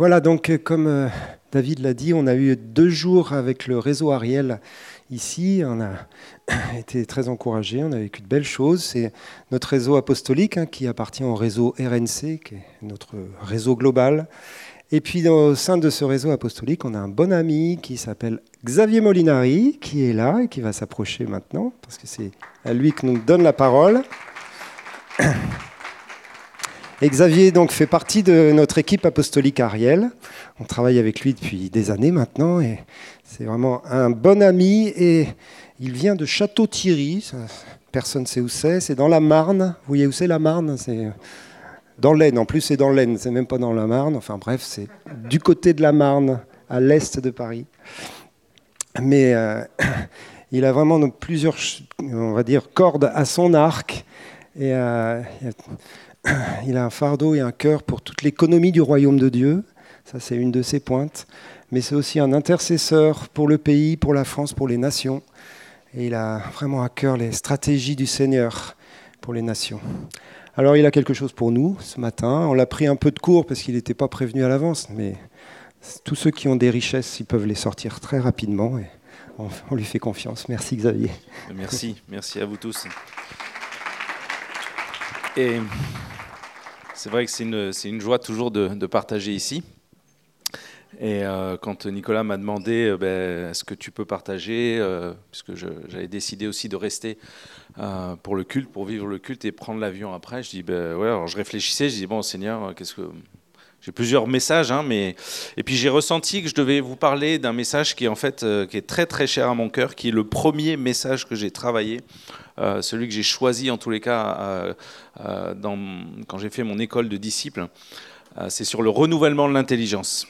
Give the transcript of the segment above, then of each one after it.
Voilà, donc comme David l'a dit, on a eu deux jours avec le réseau Ariel ici. On a été très encouragés, on a vécu de belles choses. C'est notre réseau apostolique hein, qui appartient au réseau RNC, qui est notre réseau global. Et puis au sein de ce réseau apostolique, on a un bon ami qui s'appelle Xavier Molinari, qui est là et qui va s'approcher maintenant, parce que c'est à lui que nous donne la parole. Xavier donc fait partie de notre équipe apostolique Ariel. On travaille avec lui depuis des années maintenant et c'est vraiment un bon ami et il vient de Château-Thierry. Personne ne sait où c'est. C'est dans la Marne. Vous voyez où c'est la Marne? Dans l'Aisne. En plus, c'est dans l'Aisne. C'est même pas dans la Marne. Enfin bref, c'est du côté de la Marne, à l'est de Paris. Mais euh, il a vraiment plusieurs, on va dire, cordes à son arc. Euh, il a un fardeau et un cœur pour toute l'économie du royaume de Dieu. Ça, c'est une de ses pointes. Mais c'est aussi un intercesseur pour le pays, pour la France, pour les nations. Et il a vraiment à cœur les stratégies du Seigneur pour les nations. Alors il a quelque chose pour nous ce matin. On l'a pris un peu de court parce qu'il n'était pas prévenu à l'avance, mais tous ceux qui ont des richesses, ils peuvent les sortir très rapidement. Et on, lui fait confiance. Merci Xavier. Merci, merci à vous tous. Et c'est vrai que c'est une, une, joie toujours de, de partager ici. Et euh, quand Nicolas m'a demandé euh, ben, est-ce que tu peux partager, euh, puisque j'avais décidé aussi de rester pour le culte, pour vivre le culte et prendre l'avion après, je dis ben ouais. Alors je réfléchissais, je dis bon Seigneur, qu'est-ce que plusieurs messages, hein, mais et puis j'ai ressenti que je devais vous parler d'un message qui est en fait qui est très très cher à mon cœur, qui est le premier message que j'ai travaillé, celui que j'ai choisi en tous les cas dans, quand j'ai fait mon école de disciples. c'est sur le renouvellement de l'intelligence.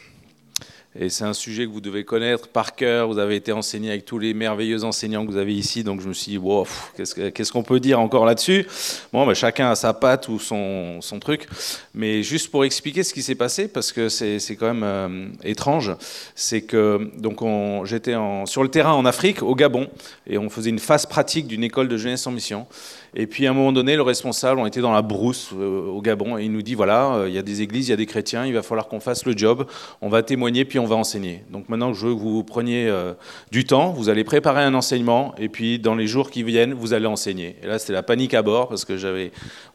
Et c'est un sujet que vous devez connaître par cœur. Vous avez été enseigné avec tous les merveilleux enseignants que vous avez ici. Donc je me suis dit, wow, qu'est-ce qu'on peut dire encore là-dessus? Bon, ben, chacun a sa patte ou son, truc. Mais juste pour expliquer ce qui s'est passé, parce que c'est quand même euh, étrange, c'est que donc j'étais sur le terrain en Afrique, au Gabon, et on faisait une phase pratique d'une école de jeunesse en mission. Et puis à un moment donné, le responsable, on était dans la brousse euh, au Gabon, et il nous dit voilà, euh, il y a des églises, il y a des chrétiens, il va falloir qu'on fasse le job, on va témoigner, puis on va enseigner. Donc maintenant, je veux que vous preniez euh, du temps, vous allez préparer un enseignement, et puis dans les jours qui viennent, vous allez enseigner. Et là, c'était la panique à bord, parce que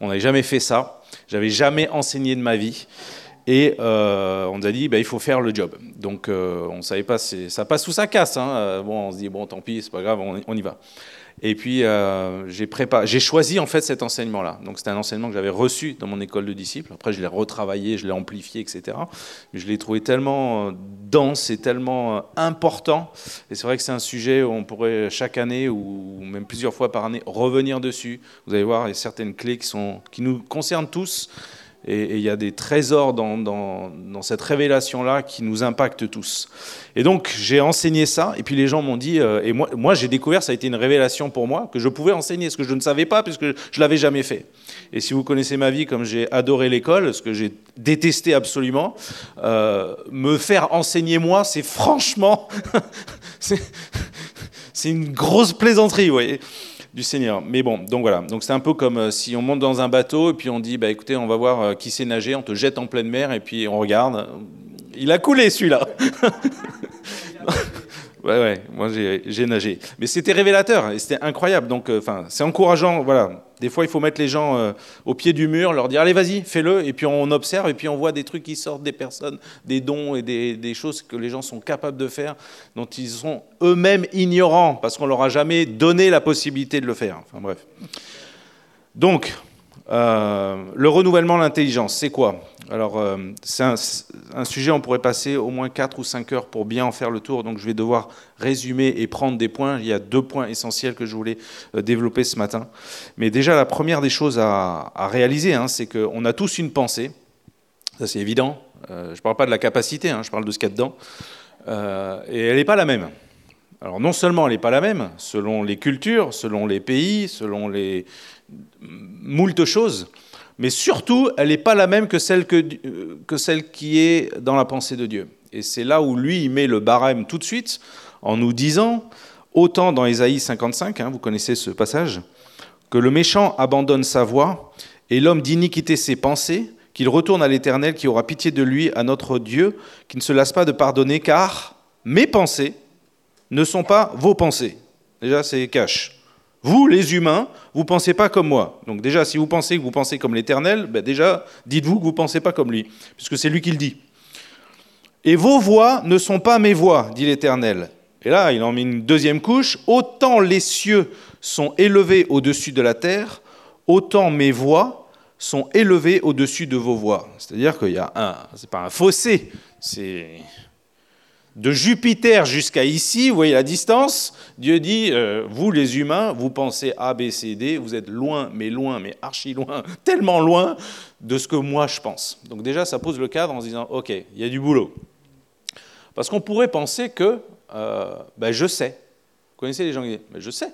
on n'avait jamais fait ça, j'avais jamais enseigné de ma vie. Et on nous a dit, bah, il faut faire le job. Donc on ne savait pas, si ça passe ou ça casse. Hein. Bon, on se dit, bon, tant pis, c'est pas grave, on y va. Et puis, euh, j'ai choisi en fait cet enseignement-là. Donc, c'était un enseignement que j'avais reçu dans mon école de disciples. Après, je l'ai retravaillé, je l'ai amplifié, etc. Mais je l'ai trouvé tellement euh, dense et tellement euh, important. Et c'est vrai que c'est un sujet où on pourrait chaque année ou même plusieurs fois par année revenir dessus. Vous allez voir, il y a certaines clés qui, nous concernent tous. Et il y a des trésors dans, cette révélation-là qui nous impactent tous. Et donc j'ai enseigné ça, et puis les gens m'ont dit, euh, et moi, j'ai découvert, ça a été une révélation pour moi, que je pouvais enseigner, ce que je ne savais pas, puisque je l'avais jamais fait. Et si vous connaissez ma vie, comme j'ai adoré l'école, ce que j'ai détesté absolument, euh, me faire enseigner moi, c'est franchement, c'est une grosse plaisanterie, vous voyez du Seigneur. Mais bon, donc voilà. Donc c'est un peu comme euh, si on monte dans un bateau et puis on dit, bah écoutez, on va voir euh, qui sait nager, on te jette en pleine mer et puis on regarde. Il a coulé celui-là. ouais, ouais, moi j'ai nagé. Mais c'était révélateur et c'était incroyable. Donc, euh, enfin, c'est encourageant. Voilà. Des fois, il faut mettre les gens au pied du mur, leur dire allez, vas-y, fais-le. Et puis on observe et puis on voit des trucs qui sortent des personnes, des dons et des, des choses que les gens sont capables de faire, dont ils sont eux-mêmes ignorants parce qu'on leur a jamais donné la possibilité de le faire. Enfin bref. Donc, euh, le renouvellement de l'intelligence, c'est quoi? Alors, euh, c'est un, sujet, on pourrait passer au moins 4 ou 5 heures pour bien en faire le tour, donc je vais devoir résumer et prendre des points. Il y a deux points essentiels que je voulais euh, développer ce matin. Mais déjà, la première des choses à, réaliser, hein, c'est qu'on a tous une pensée, ça c'est évident. je ne parle pas de la capacité, hein, je parle de ce qu'il y a dedans. et elle n'est pas la même. Alors non seulement elle n'est pas la même, selon les cultures, selon les pays, selon les, moult choses, mais surtout, elle n'est pas la même que celle, que, que celle qui est dans la pensée de Dieu. Et c'est là où lui, il met le barème tout de suite, en nous disant, autant dans Ésaïe 55, hein, vous connaissez ce passage, que le méchant abandonne sa voie, et l'homme d'iniquité ses pensées, qu'il retourne à l'Éternel qui aura pitié de lui, à notre Dieu, qui ne se lasse pas de pardonner, car mes pensées ne sont pas vos pensées. Déjà, c'est cash. Vous, les humains, vous ne pensez pas comme moi. Donc déjà, si vous pensez que vous pensez comme l'Éternel, ben déjà, dites-vous que vous ne pensez pas comme lui, puisque c'est lui qui le dit. Et vos voix ne sont pas mes voix, dit l'Éternel. Et là, il en met une deuxième couche. Autant les cieux sont élevés au-dessus de la terre, autant mes voix sont élevées au-dessus de vos voix. C'est-à-dire qu'il y a un, c'est pas un fossé, c'est de Jupiter jusqu'à ici, vous voyez la distance, Dieu dit, euh, vous les humains, vous pensez A, B, C, D, vous êtes loin, mais loin, mais archi loin, tellement loin de ce que moi je pense. Donc déjà, ça pose le cadre en se disant, ok, il y a du boulot. Parce qu'on pourrait penser que, euh, ben, je sais. Vous connaissez les gens qui disent, mais je sais.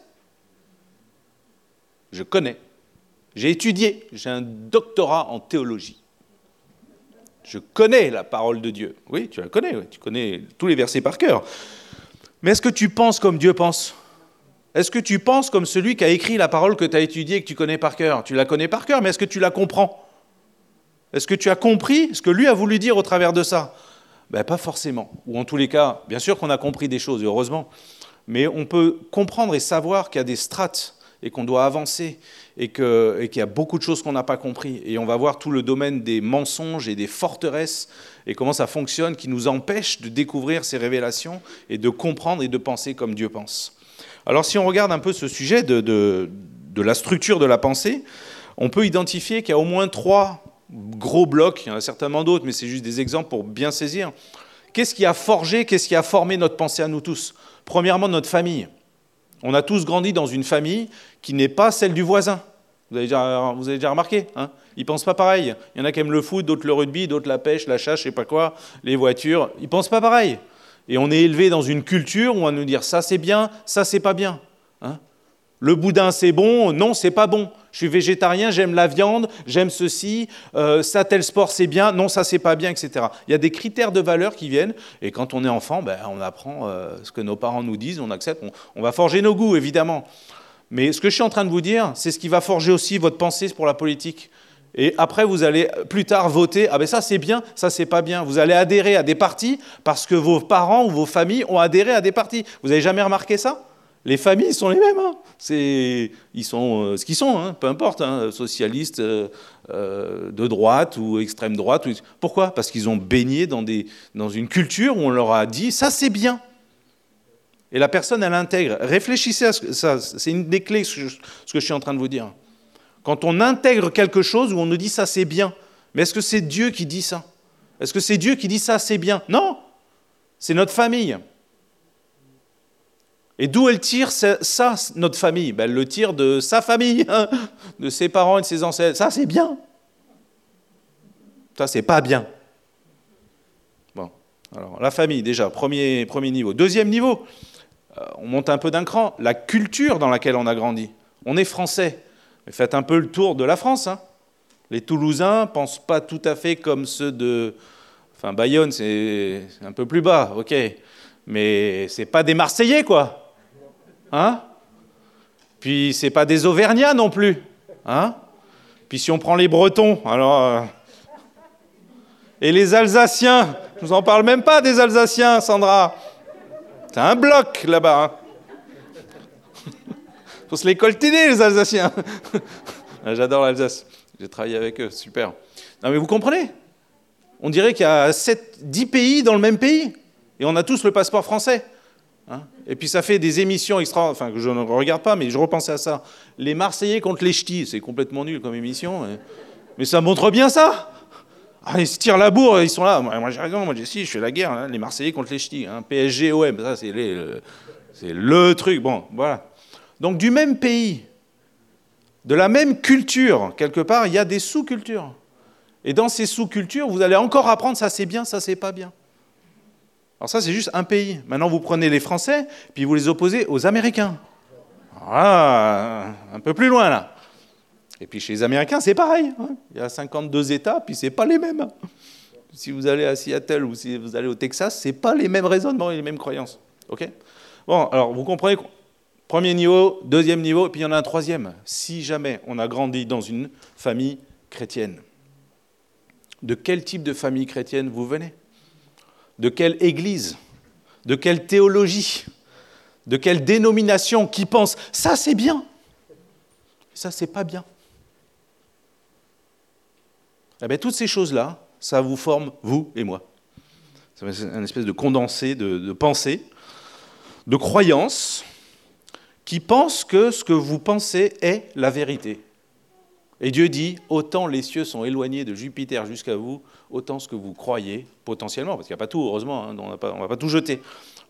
Je connais. J'ai étudié, j'ai un doctorat en théologie. Je connais la parole de Dieu. Oui, tu la connais, tu connais tous les versets par cœur. Mais est-ce que tu penses comme Dieu pense? Est-ce que tu penses comme celui qui a écrit la parole que tu as étudiée et que tu connais par cœur? Tu la connais par cœur, mais est-ce que tu la comprends? Est-ce que tu as compris ce que lui a voulu dire au travers de ça? Ben, Pas forcément. Ou en tous les cas, bien sûr qu'on a compris des choses, heureusement. Mais on peut comprendre et savoir qu'il y a des strates et qu'on doit avancer et qu'il y a beaucoup de choses qu'on n'a pas compris. Et on va voir tout le domaine des mensonges et des forteresses et comment ça fonctionne qui nous empêche de découvrir ces révélations et de comprendre et de penser comme Dieu pense. Alors si on regarde un peu ce sujet de, de la structure de la pensée, on peut identifier qu'il y a au moins trois gros blocs, il y en a certainement d'autres, mais c'est juste des exemples pour bien saisir. Qu'est-ce qui a forgé, qu'est-ce qui a formé notre pensée à nous tous? Premièrement, notre famille. On a tous grandi dans une famille qui n'est pas celle du voisin. Vous avez déjà, vous avez déjà remarqué hein Ils pensent pas pareil. Il y en a qui aiment le foot, d'autres le rugby, d'autres la pêche, la chasse, je sais pas quoi, les voitures. Ils pensent pas pareil. Et on est élevé dans une culture où on va nous dire ça c'est bien, ça c'est pas bien. Hein le boudin c'est bon, non c'est pas bon. Je suis végétarien, j'aime la viande, j'aime ceci, euh, ça tel sport c'est bien, non ça c'est pas bien, etc. Il y a des critères de valeur qui viennent, et quand on est enfant, ben, on apprend euh, ce que nos parents nous disent, on accepte, on, va forger nos goûts évidemment. Mais ce que je suis en train de vous dire, c'est ce qui va forger aussi votre pensée pour la politique. Et après, vous allez plus tard voter, ah ben ça c'est bien, ça c'est pas bien. Vous allez adhérer à des partis parce que vos parents ou vos familles ont adhéré à des partis. Vous avez jamais remarqué ça? Les familles sont les mêmes. Hein. ils sont euh, ce qu'ils sont, hein, peu importe, hein, socialistes euh, euh, de droite ou extrême droite. Pourquoi? Parce qu'ils ont baigné dans, une culture où on leur a dit ça c'est bien. Et la personne, elle intègre. Réfléchissez à ça. C'est une des clés, ce que je suis en train de vous dire. Quand on intègre quelque chose où on nous dit ça c'est bien, mais est-ce que c'est Dieu qui dit ça? Est-ce que c'est Dieu qui dit ça c'est bien? Non, c'est notre famille. Et d'où elle tire ça, notre famille? Ben, Elle le tire de sa famille, hein, de ses parents et de ses ancêtres. Ça, c'est bien. Ça, c'est pas bien. Bon, alors la famille, déjà, premier, niveau. Deuxième niveau, euh, on monte un peu d'un cran, la culture dans laquelle on a grandi. On est français. Mais faites un peu le tour de la France. Hein. Les Toulousains pensent pas tout à fait comme ceux de. Enfin, Bayonne, c'est un peu plus bas, ok. Mais c'est pas des Marseillais, quoi. Hein? Puis c'est pas des Auvergnats non plus. Hein? Puis si on prend les Bretons, alors. Euh, et les Alsaciens, je vous en parle même pas des Alsaciens, Sandra. C'est un bloc là-bas. Hein Faut se les coltiner, les Alsaciens. Ah, j'adore l'Alsace. J'ai travaillé avec eux, super. Non mais vous comprenez? On dirait qu'il y a 7, 10 pays dans le même pays. Et on a tous le passeport français. Hein et puis ça fait des émissions extra, enfin que je ne regarde pas, mais je repensais à ça. Les Marseillais contre les Ch'tis, c'est complètement nul comme émission, mais ça montre bien ça. Ah, ils se tirent la bourre, ils sont là. Moi, j'ai raison, moi j'ai si, je fais la guerre. Hein. les Marseillais contre les Ch'tis, hein. PSG, OM, ça c'est le, le truc. Bon, voilà. Donc du même pays, de la même culture, quelque part, il y a des sous-cultures. Et dans ces sous-cultures, vous allez encore apprendre ça c'est bien, ça c'est pas bien. Alors ça, c'est juste un pays. Maintenant, vous prenez les Français, puis vous les opposez aux Américains. Voilà, un peu plus loin là. Et puis chez les Américains, c'est pareil. Hein. Il y a 52 États, puis c'est pas les mêmes. Si vous allez à Seattle ou si vous allez au Texas, c'est pas les mêmes raisonnements et les mêmes croyances. Ok? Bon, alors vous comprenez. Premier niveau, deuxième niveau, et puis il y en a un troisième. Si jamais on a grandi dans une famille chrétienne. de quel type de famille chrétienne vous venez? De quelle église De quelle théologie De quelle dénomination qui pense ça c'est bien Ça c'est pas bien eh bien, toutes ces choses-là, ça vous forme, vous et moi. C'est un espèce de condensé de, pensée, de croyances, qui pensent que ce que vous pensez est la vérité. Et Dieu dit, autant les cieux sont éloignés de Jupiter jusqu'à vous, autant ce que vous croyez, potentiellement, parce qu'il n'y a pas tout, heureusement, hein, on ne va pas tout jeter,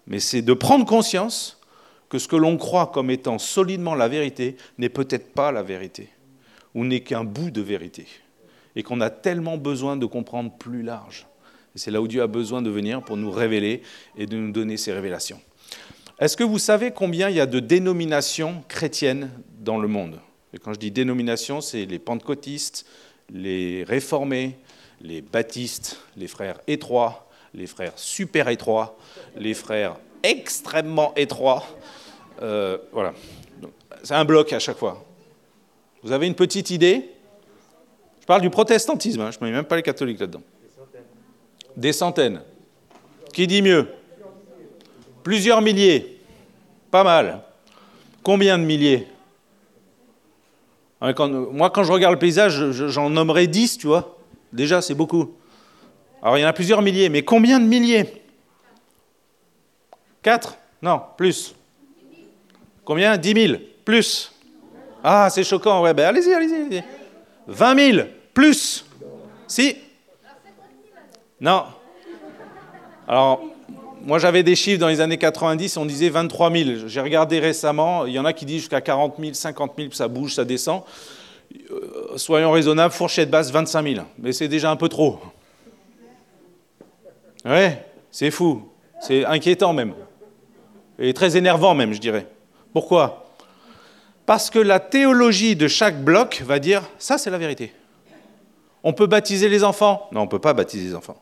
mais c'est de prendre conscience que ce que l'on croit comme étant solidement la vérité n'est peut-être pas la vérité, ou n'est qu'un bout de vérité, et qu'on a tellement besoin de comprendre plus large. Et c'est là où Dieu a besoin de venir pour nous révéler et de nous donner ses révélations. Est-ce que vous savez combien il y a de dénominations chrétiennes dans le monde? Et quand je dis dénomination, c'est les pentecôtistes, les réformés, les baptistes, les frères étroits, les frères super étroits, les frères extrêmement étroits. Euh, voilà. C'est un bloc à chaque fois. Vous avez une petite idée? Je parle du protestantisme, hein, je ne mets même pas les catholiques là-dedans. Des centaines. Qui dit mieux? Plusieurs milliers. Pas mal. Combien de milliers? Moi, quand je regarde le paysage, j'en nommerai 10, tu vois. Déjà, c'est beaucoup. Alors, il y en a plusieurs milliers, mais combien de milliers? 4 Non, plus. Combien? 10 000 Plus. Ah, c'est choquant, ouais, ben allez-y, allez-y. 20 000 Plus. Si Non. Alors, moi, j'avais des chiffres dans les années 90, on disait 23 000. J'ai regardé récemment, il y en a qui disent jusqu'à 40 000, 50 000, ça bouge, ça descend. Euh, soyons raisonnables, fourchette basse, 25 000. Mais c'est déjà un peu trop. Ouais, c'est fou. C'est inquiétant même. Et très énervant même, je dirais. Pourquoi? Parce que la théologie de chaque bloc va dire, ça c'est la vérité. On peut baptiser les enfants? Non, on ne peut pas baptiser les enfants.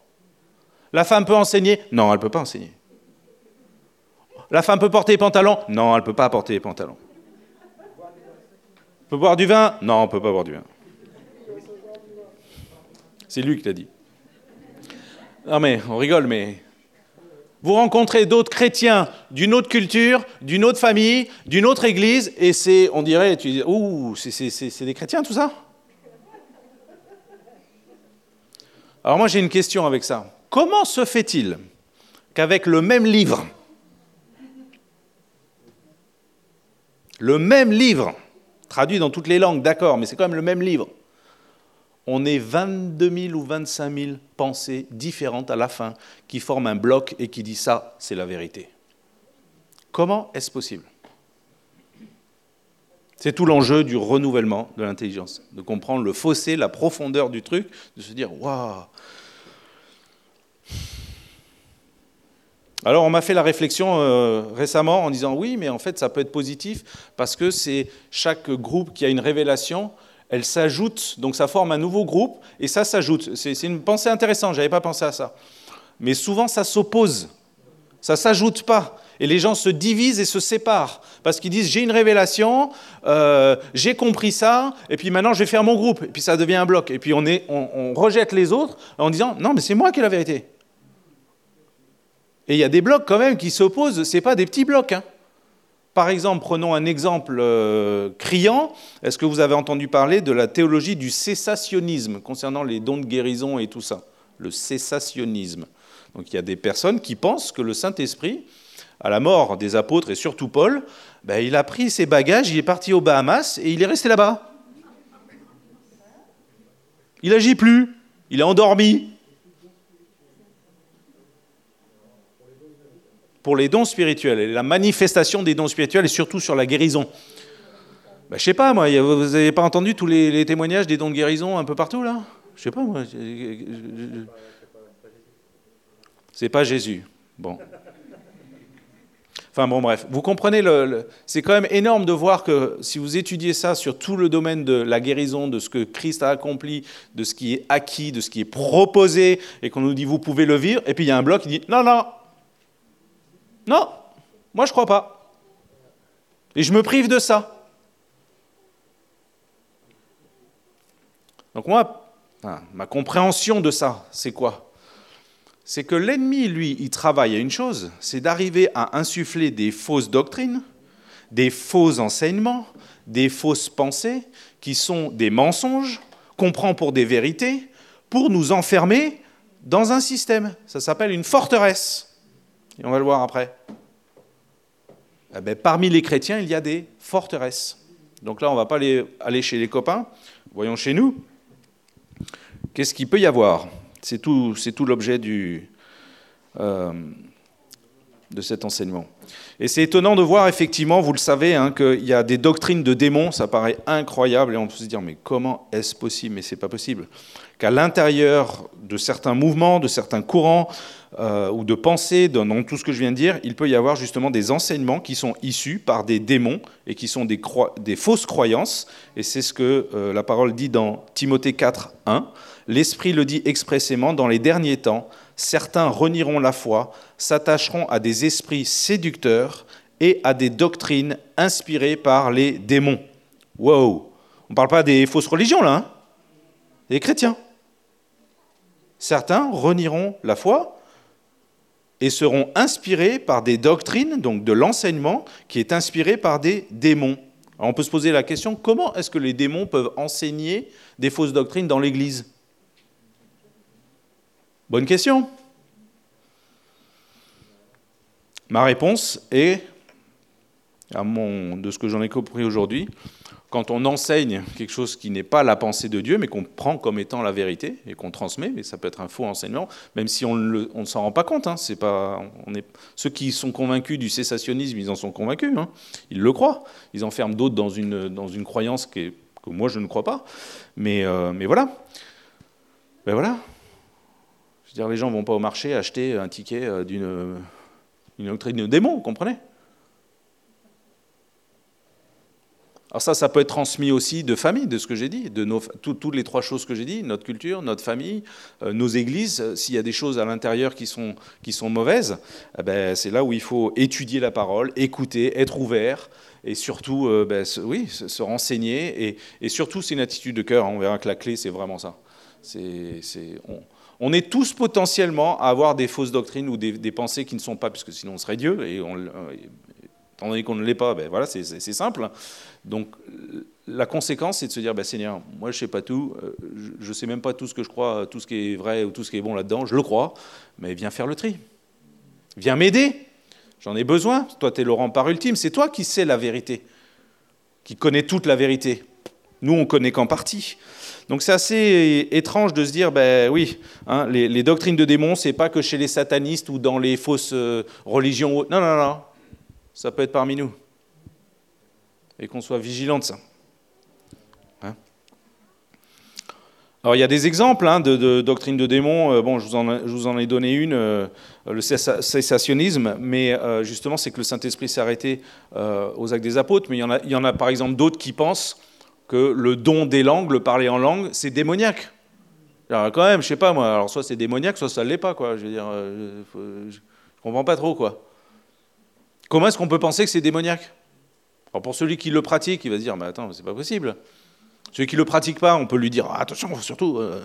La femme peut enseigner Non, elle ne peut pas enseigner. La femme peut porter les pantalons Non, elle ne peut pas porter les pantalons. On peut boire du vin Non, on ne peut pas boire du vin. C'est lui qui l'a dit. Non mais, on rigole, mais... Vous rencontrez d'autres chrétiens d'une autre culture, d'une autre famille, d'une autre église, et c'est, on dirait, tu dis, ouh, c'est des chrétiens tout ça? Alors moi j'ai une question avec ça. Comment se fait-il qu'avec le même livre, le même livre, traduit dans toutes les langues, d'accord, mais c'est quand même le même livre, on ait 22 000 ou 25 000 pensées différentes à la fin qui forment un bloc et qui dit ça, c'est la vérité. Comment est-ce possible? C'est tout l'enjeu du renouvellement de l'intelligence, de comprendre le fossé, la profondeur du truc, de se dire waouh, Alors on m'a fait la réflexion euh, récemment en disant oui, mais en fait ça peut être positif parce que c'est chaque groupe qui a une révélation, elle s'ajoute, donc ça forme un nouveau groupe et ça s'ajoute. C'est une pensée intéressante, j'avais pas pensé à ça. Mais souvent ça s'oppose, ça s'ajoute pas. Et les gens se divisent et se séparent parce qu'ils disent j'ai une révélation, euh, j'ai compris ça, et puis maintenant je vais faire mon groupe. Et puis ça devient un bloc. Et puis on, est, on rejette les autres en disant non mais c'est moi qui ai la vérité. Et il y a des blocs quand même qui s'opposent, ce n'est pas des petits blocs. Hein. Par exemple, prenons un exemple euh, criant. Est-ce que vous avez entendu parler de la théologie du cessationnisme concernant les dons de guérison et tout ça? Le cessationnisme. Donc il y a des personnes qui pensent que le Saint-Esprit, à la mort des apôtres et surtout Paul, ben, il a pris ses bagages, il est parti aux Bahamas et il est resté là-bas. Il n'agit plus, il est endormi. Pour les dons spirituels la manifestation des dons spirituels et surtout sur la guérison. Ben, je sais pas, moi, vous n'avez pas entendu tous les, témoignages des dons de guérison un peu partout, là Je sais pas, moi. C'est pas Jésus. Bon. Enfin bon, bref, vous comprenez, le, c'est quand même énorme de voir que si vous étudiez ça sur tout le domaine de la guérison, de ce que Christ a accompli, de ce qui est acquis, de ce qui est proposé, et qu'on nous dit vous pouvez le vivre, et puis il y a un bloc qui dit non, non, non, moi je crois pas. Et je me prive de ça. Donc moi, ma compréhension de ça, c'est quoi? C'est que l'ennemi, lui, il travaille à une chose, c'est d'arriver à insuffler des fausses doctrines, des faux enseignements, des fausses pensées, qui sont des mensonges, qu'on prend pour des vérités, pour nous enfermer dans un système. Ça s'appelle une forteresse. Et on va le voir après. Eh ben, parmi les chrétiens, il y a des forteresses. Donc là, on ne va pas aller, chez les copains. Voyons chez nous. Qu'est-ce qu'il peut y avoir? C'est tout, tout l'objet euh, de cet enseignement. Et c'est étonnant de voir, effectivement, vous le savez, hein, qu'il y a des doctrines de démons, ça paraît incroyable, et on peut se dire, mais comment est-ce possible? Mais c'est pas possible. Qu'à l'intérieur de certains mouvements, de certains courants, euh, ou de pensées, dans tout ce que je viens de dire, il peut y avoir justement des enseignements qui sont issus par des démons et qui sont des, des fausses croyances. Et c'est ce que euh, la parole dit dans Timothée 4, 1. L'Esprit le dit expressément, dans les derniers temps, certains renieront la foi, s'attacheront à des esprits séducteurs et à des doctrines inspirées par les démons. Wow On ne parle pas des fausses religions là, hein des chrétiens. Certains renieront la foi et seront inspirés par des doctrines, donc de l'enseignement qui est inspiré par des démons. on peut se poser la question, comment est-ce que les démons peuvent enseigner des fausses doctrines dans l'Église? Bonne question. Ma réponse est, à mon, de ce que j'en ai compris aujourd'hui, quand on enseigne quelque chose qui n'est pas la pensée de Dieu, mais qu'on prend comme étant la vérité et qu'on transmet, mais ça peut être un faux enseignement, même si on, ne s'en rend pas compte. Hein, c'est pas, ceux qui sont convaincus du cessationnisme, ils en sont convaincus. Hein, ils le croient. Ils enferment d'autres dans une, croyance que moi je ne crois pas. Mais, euh, mais voilà. Ben voilà. Je veux dire, les gens ne vont pas au marché acheter un ticket euh, d'une une doctrine de démon, vous comprenez? Alors ça, ça peut être transmis aussi de famille, de ce que j'ai dit, de toutes les trois choses que j'ai dit, notre culture, notre famille, euh, nos églises. S'il y a des choses à l'intérieur qui sont, qui sont mauvaises, eh ben, c'est là où il faut étudier la parole, écouter, être ouvert, et surtout, euh, ben, oui, se, renseigner. Et, surtout, c'est une attitude de cœur. On verra que la clé, c'est vraiment ça. On, est tous potentiellement à avoir des fausses doctrines ou des, pensées qui ne sont pas, puisque sinon on serait Dieu, étant qu'on ne l'est pas, ben voilà, c'est simple. Donc la conséquence, c'est de se dire, ben, Seigneur, moi je ne sais pas tout, euh, je ne sais même pas tout ce que je crois, tout ce qui est vrai ou tout ce qui est bon là-dedans, je le crois, mais viens faire le tri. Viens m'aider, j'en ai besoin. Toi, tu es Laurent par ultime, c'est toi qui sais la vérité, qui connais toute la vérité. Nous, on connaît qu'en partie. Donc c'est assez étrange de se dire, ben oui, hein, les, doctrines de démons, c'est pas que chez les satanistes ou dans les fausses euh, religions. Non, non, non, ça peut être parmi nous. Et qu'on soit vigilant de ça. Hein. Alors il y a des exemples hein, de, doctrines de démons. Euh, bon, je vous, en, ai donné une, euh, le cessationnisme, mais justement c'est que le Saint-Esprit s'est arrêté aux actes des apôtres. Mais il y en a, par exemple d'autres qui pensent que le don des langues, le parler en langue, c'est démoniaque. Alors, quand même, je sais pas moi, alors soit c'est démoniaque, soit ça ne l'est pas. Je veux dire, euh, je comprends pas trop, quoi. Comment est-ce qu'on peut penser que c'est démoniaque? Alors pour celui qui le pratique, il va se dire, mais attends, c'est pas possible. Celui qui le pratique pas, on peut lui dire, ah, attention, surtout, euh,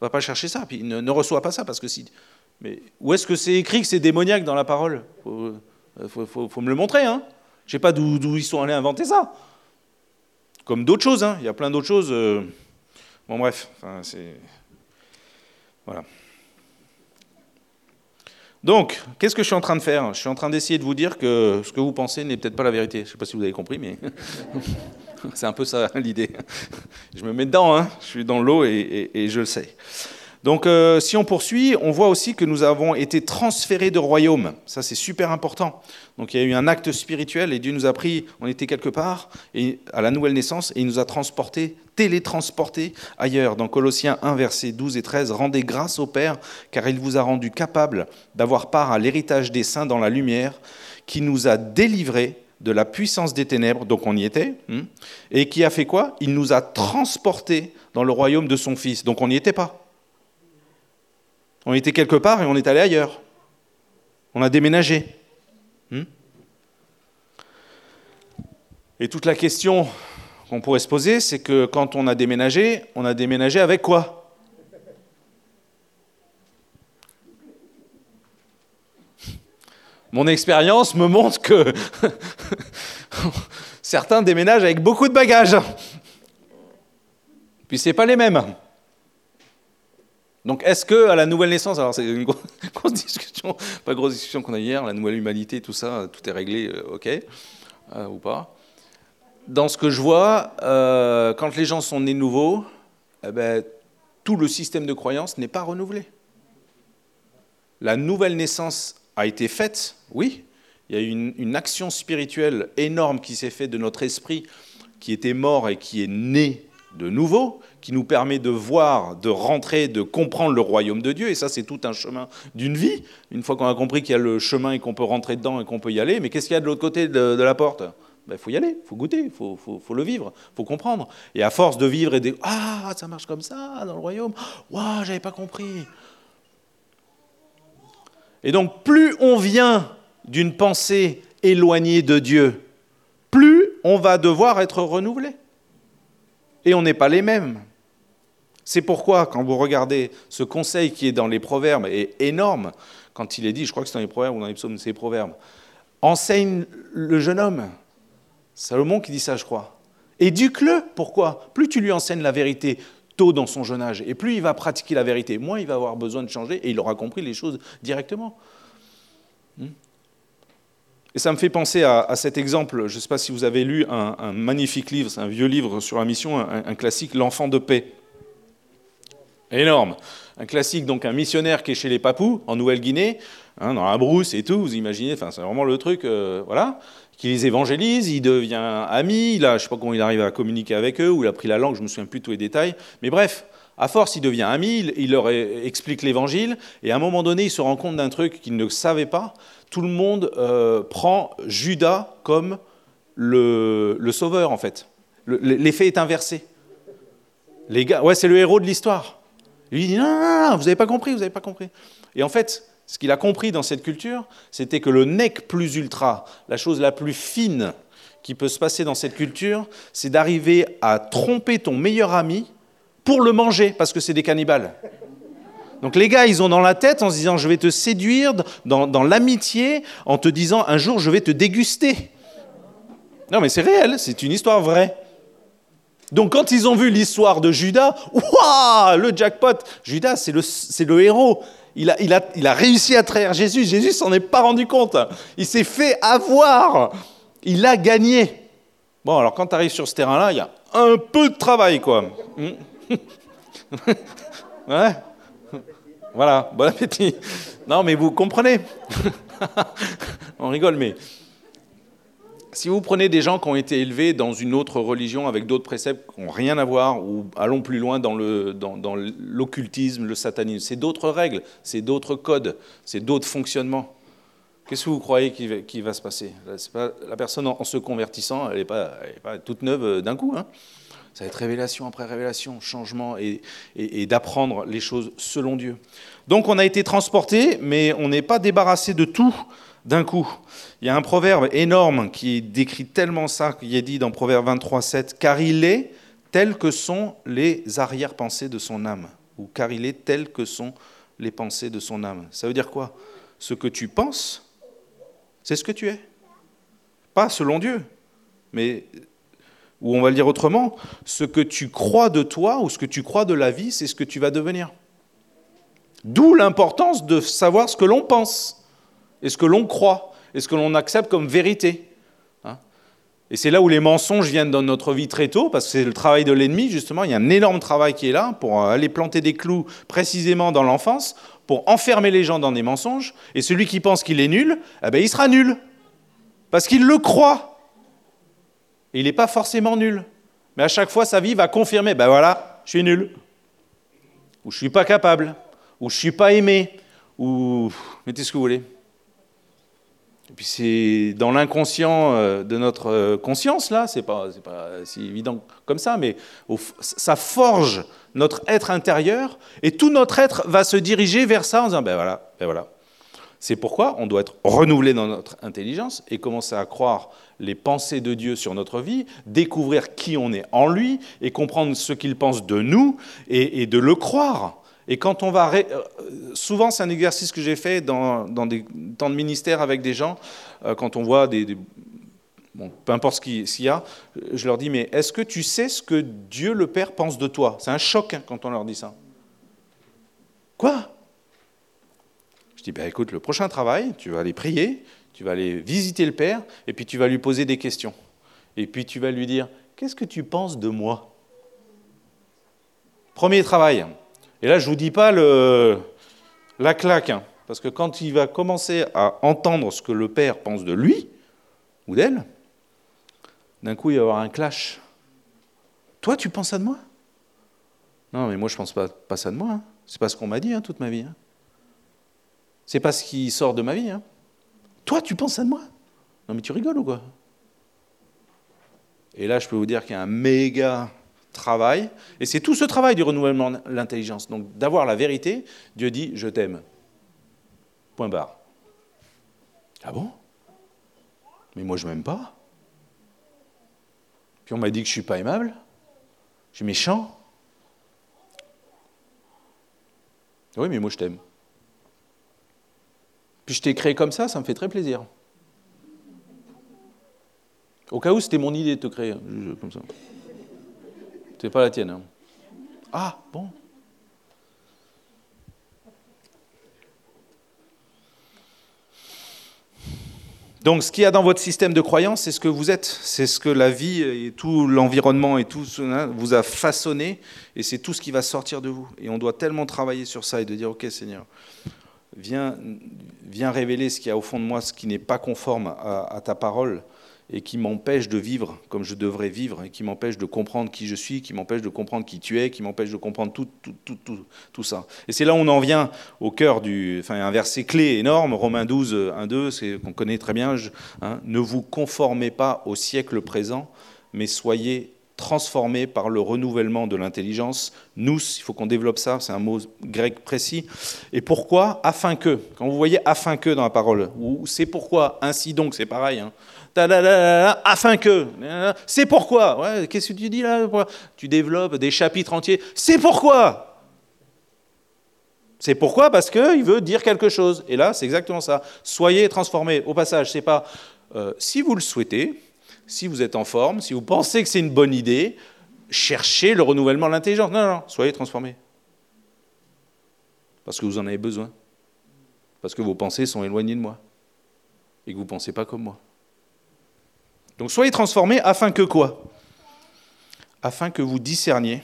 va pas chercher ça, puis ne, reçoit pas ça, parce que si. Mais où est-ce que c'est écrit que c'est démoniaque dans la parole? Faut, euh, faut, faut, me le montrer, hein. Je sais pas d'où ils sont allés inventer ça comme d'autres choses. Hein. Il y a plein d'autres choses. Euh. Bon, bref, c'est. Voilà. Donc, qu'est-ce que je suis en train de faire? Je suis en train d'essayer de vous dire que ce que vous pensez n'est peut-être pas la vérité. Je ne sais pas si vous avez compris, mais c'est un peu ça l'idée. Je me mets dedans, hein. je suis dans l'eau et, je le sais. Donc euh, si on poursuit, on voit aussi que nous avons été transférés de royaume. Ça c'est super important. Donc il y a eu un acte spirituel et Dieu nous a pris, on était quelque part et, à la nouvelle naissance et il nous a transportés, télétransportés ailleurs. Dans Colossiens 1 versets 12 et 13, rendez grâce au Père car il vous a rendu capable d'avoir part à l'héritage des saints dans la lumière qui nous a délivrés de la puissance des ténèbres, donc on y était, hein, et qui a fait quoi? Il nous a transportés dans le royaume de son Fils, donc on n'y était pas. On était quelque part et on est allé ailleurs. On a déménagé. Hmm? et toute la question qu'on pourrait se poser, c'est que quand on a déménagé, on a déménagé avec quoi? Mon expérience me montre que certains déménagent avec beaucoup de bagages. Puis c'est pas les mêmes. Donc est-ce que à la nouvelle naissance, alors c'est une grosse discussion, pas grosse discussion qu'on a hier, la nouvelle humanité, tout ça, tout est réglé, euh, ok, euh, ou pas. Dans ce que je vois, euh, quand les gens sont nés nouveaux, eh ben, tout le système de croyance n'est pas renouvelé. La nouvelle naissance a été faite, oui, il y a une, une action spirituelle énorme qui s'est faite de notre esprit qui était mort et qui est né de nouveau, qui nous permet de voir, de rentrer, de comprendre le royaume de Dieu. Et ça, c'est tout un chemin d'une vie. Une fois qu'on a compris qu'il y a le chemin et qu'on peut rentrer dedans et qu'on peut y aller, mais qu'est-ce qu'il y a de l'autre côté de, la porte? Il ben, faut y aller, il faut goûter, il faut, le vivre, il faut comprendre. Et à force de vivre et de Ah, ça marche comme ça dans le royaume, waouh, j'avais pas compris. Et donc, plus on vient d'une pensée éloignée de Dieu, plus on va devoir être renouvelé et on n'est pas les mêmes. C'est pourquoi, quand vous regardez ce conseil qui est dans les proverbes, est énorme, quand il est dit, je crois que c'est dans les proverbes ou dans les psaumes, c'est les proverbes, enseigne le jeune homme. Salomon qui dit ça, je crois. Éduque-le. Pourquoi? Plus tu lui enseignes la vérité tôt dans son jeune âge, et plus il va pratiquer la vérité, moins il va avoir besoin de changer, et il aura compris les choses directement. Hmm? Et ça me fait penser à, cet exemple, je ne sais pas si vous avez lu un, magnifique livre, c'est un vieux livre sur la mission, un, classique, L'enfant de paix. Énorme. Un classique, donc un missionnaire qui est chez les Papous, en Nouvelle-Guinée, hein, dans la brousse et tout, vous imaginez, c'est vraiment le truc, euh, voilà, qui les évangélise, il devient ami, il a, je sais pas comment il arrive à communiquer avec eux, ou il a pris la langue, je me souviens plus de tous les détails, mais bref, à force, il devient ami, il leur explique l'évangile, et à un moment donné, il se rend compte d'un truc qu'il ne savait pas, tout le monde euh, prend Judas comme le, sauveur, en fait. L'effet est inversé. Les gars, ouais, c'est le héros de l'histoire. Lui dit non, non, non, vous n'avez pas compris, vous n'avez pas compris. Et en fait, ce qu'il a compris dans cette culture, c'était que le nec plus ultra, la chose la plus fine qui peut se passer dans cette culture, c'est d'arriver à tromper ton meilleur ami pour le manger, parce que c'est des cannibales. Donc les gars, ils ont dans la tête en se disant, je vais te séduire dans, l'amitié, en te disant, un jour, je vais te déguster. Non, mais c'est réel, c'est une histoire vraie. Donc quand ils ont vu l'histoire de Judas, waouh, le jackpot, Judas, c'est le, le, héros. Il a, réussi à trahir Jésus. Jésus s'en est pas rendu compte. Il s'est fait avoir. Il a gagné. Bon, alors quand tu arrives sur ce terrain-là, il y a un peu de travail, quoi. ouais. Voilà, bon appétit. Non, mais vous comprenez. On rigole, mais si vous prenez des gens qui ont été élevés dans une autre religion avec d'autres préceptes qui n'ont rien à voir, ou allons plus loin dans l'occultisme, le, satanisme, c'est d'autres règles, c'est d'autres codes, c'est d'autres fonctionnements. Qu'est-ce que vous croyez qui va, se passer? La personne en, se convertissant, elle n'est pas, pas, toute neuve euh, d'un coup. Hein ça va être révélation après révélation, changement et, d'apprendre les choses selon Dieu. Donc on a été transporté, mais on n'est pas débarrassé de tout d'un coup. Il y a un proverbe énorme qui décrit tellement ça, qui est dit dans Proverbe 23, 7, car il est tel que sont les arrière-pensées de son âme, ou car il est tel que sont les pensées de son âme. Ça veut dire quoi? Ce que tu penses, c'est ce que tu es. Pas selon Dieu, mais ou on va le dire autrement, ce que tu crois de toi ou ce que tu crois de la vie, c'est ce que tu vas devenir. D'où l'importance de savoir ce que l'on pense, et ce que l'on croit, et ce que l'on accepte comme vérité? Hein? et c'est là où les mensonges viennent dans notre vie très tôt, parce que c'est le travail de l'ennemi, justement. Il y a un énorme travail qui est là pour aller planter des clous précisément dans l'enfance, pour enfermer les gens dans des mensonges. Et celui qui pense qu'il est nul, eh ben, il sera nul, parce qu'il le croit il n'est pas forcément nul. Mais à chaque fois, sa vie va confirmer, ben voilà, je suis nul. Ou je ne suis pas capable. Ou je ne suis pas aimé. Ou mettez ce que vous voulez. Puis c'est dans l'inconscient euh, de notre euh, conscience, là, c'est pas, pas si évident comme ça, mais ça forge notre être intérieur, et tout notre être va se diriger vers ça en disant, ben voilà, ben voilà. C'est pourquoi on doit être renouvelé dans notre intelligence et commencer à croire les pensées de Dieu sur notre vie, découvrir qui on est en lui et comprendre ce qu'il pense de nous et, de le croire. Et quand on va... Euh, souvent, c'est un exercice que j'ai fait dans, des temps de ministère avec des gens, euh, quand on voit des... bon, peu importe ce qu'il y a, je leur dis, mais est-ce que tu sais ce que Dieu le Père pense de toi? C'est un choc hein, quand on leur dit ça. Quoi? Je dis, ben écoute, le prochain travail, tu vas aller prier, tu vas aller visiter le Père, et puis tu vas lui poser des questions. Et puis tu vas lui dire, qu'est-ce que tu penses de moi? Premier travail. Et là, je ne vous dis pas la claque, hein, parce que quand il va commencer à entendre ce que le père pense de lui ou d'elle, d'un coup, il va y avoir un clash. Toi, tu penses ça de moi? Non, mais moi, je ne pense pas, pas ça de moi. Hein. C'est pas ce qu'on m'a dit hein, toute ma vie. Hein. C'est pas ce qui sort de ma vie. Toi, tu penses ça de moi? Non, mais tu rigoles ou quoi? Et là, je peux vous dire qu'il y a un méga travail, et c'est tout ce travail du renouvellement de l'intelligence. Donc d'avoir la vérité, Dieu dit je t'aime. Point barre. Ah bon? Mais moi je m'aime pas. Puis on m'a dit que je suis pas aimable, je suis méchant. Oui, mais moi je t'aime. Puis je t'ai créé comme ça, ça me fait très plaisir. Au cas où c'était mon idée de te créer, comme ça. C'est pas la tienne. Hein. Ah, bon. Donc, ce qu'il y a dans votre système de croyance, c'est ce que vous êtes. C'est ce que la vie et tout l'environnement et tout hein, vous a façonné. Et c'est tout ce qui va sortir de vous. Et on doit tellement travailler sur ça et de dire Ok, Seigneur, viens, viens révéler ce qu'il y a au fond de moi, ce qui n'est pas conforme à ta parole et qui m'empêche de vivre comme je devrais vivre, et qui m'empêche de comprendre qui je suis, qui m'empêche de comprendre qui tu es, qui m'empêche de comprendre tout, tout, tout, tout, tout ça. Et c'est là où on en vient au cœur du... Enfin, un verset clé énorme, Romains 12, 1, 2, c'est qu'on connaît très bien, hein, ne vous conformez pas au siècle présent, mais soyez transformés par le renouvellement de l'intelligence. Nous, il faut qu'on développe ça, c'est un mot grec précis. Et pourquoi? Afin que. Quand vous voyez afin que dans la parole, ou c'est pourquoi, ainsi donc, c'est pareil. Hein afin que. C'est pourquoi. Qu'est-ce que tu dis là Tu développes des chapitres entiers. C'est pourquoi. C'est pourquoi? Parce qu'il veut dire quelque chose. Et là, c'est exactement ça. Soyez transformés. Au passage, c'est pas euh, si vous le souhaitez, si vous êtes en forme, si vous pensez que c'est une bonne idée, cherchez le renouvellement de l'intelligence. Non, non, soyez transformés. Parce que vous en avez besoin. Parce que vos pensées sont éloignées de moi. Et que vous ne pensez pas comme moi. Donc soyez transformés afin que quoi? Afin que vous discerniez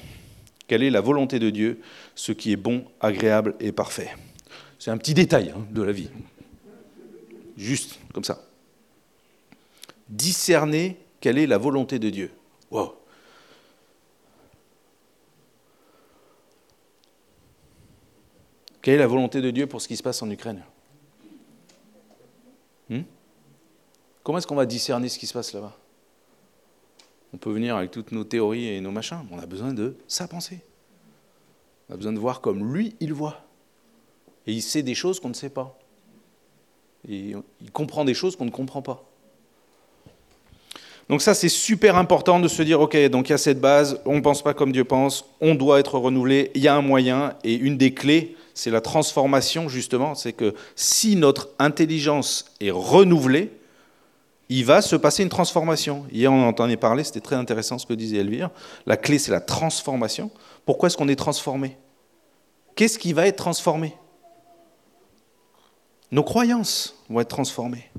quelle est la volonté de Dieu, ce qui est bon, agréable et parfait. C'est un petit détail hein, de la vie. Juste comme ça. Discerner quelle est la volonté de Dieu. Wow. Quelle est la volonté de Dieu pour ce qui se passe en Ukraine? Comment est-ce qu'on va discerner ce qui se passe là-bas? On peut venir avec toutes nos théories et nos machins, mais on a besoin de sa pensée. On a besoin de voir comme lui, il voit. Et il sait des choses qu'on ne sait pas. Il comprend des choses qu'on ne comprend pas. Donc ça, c'est super important de se dire, OK, donc il y a cette base, on ne pense pas comme Dieu pense, on doit être renouvelé, il y a un moyen, et une des clés, c'est la transformation, justement, c'est que si notre intelligence est renouvelée, il va se passer une transformation. Hier, on en entendait parler, c'était très intéressant ce que disait Elvire. La clé, c'est la transformation. Pourquoi est-ce qu'on est transformé? Qu'est-ce qui va être transformé? Nos croyances vont être transformées.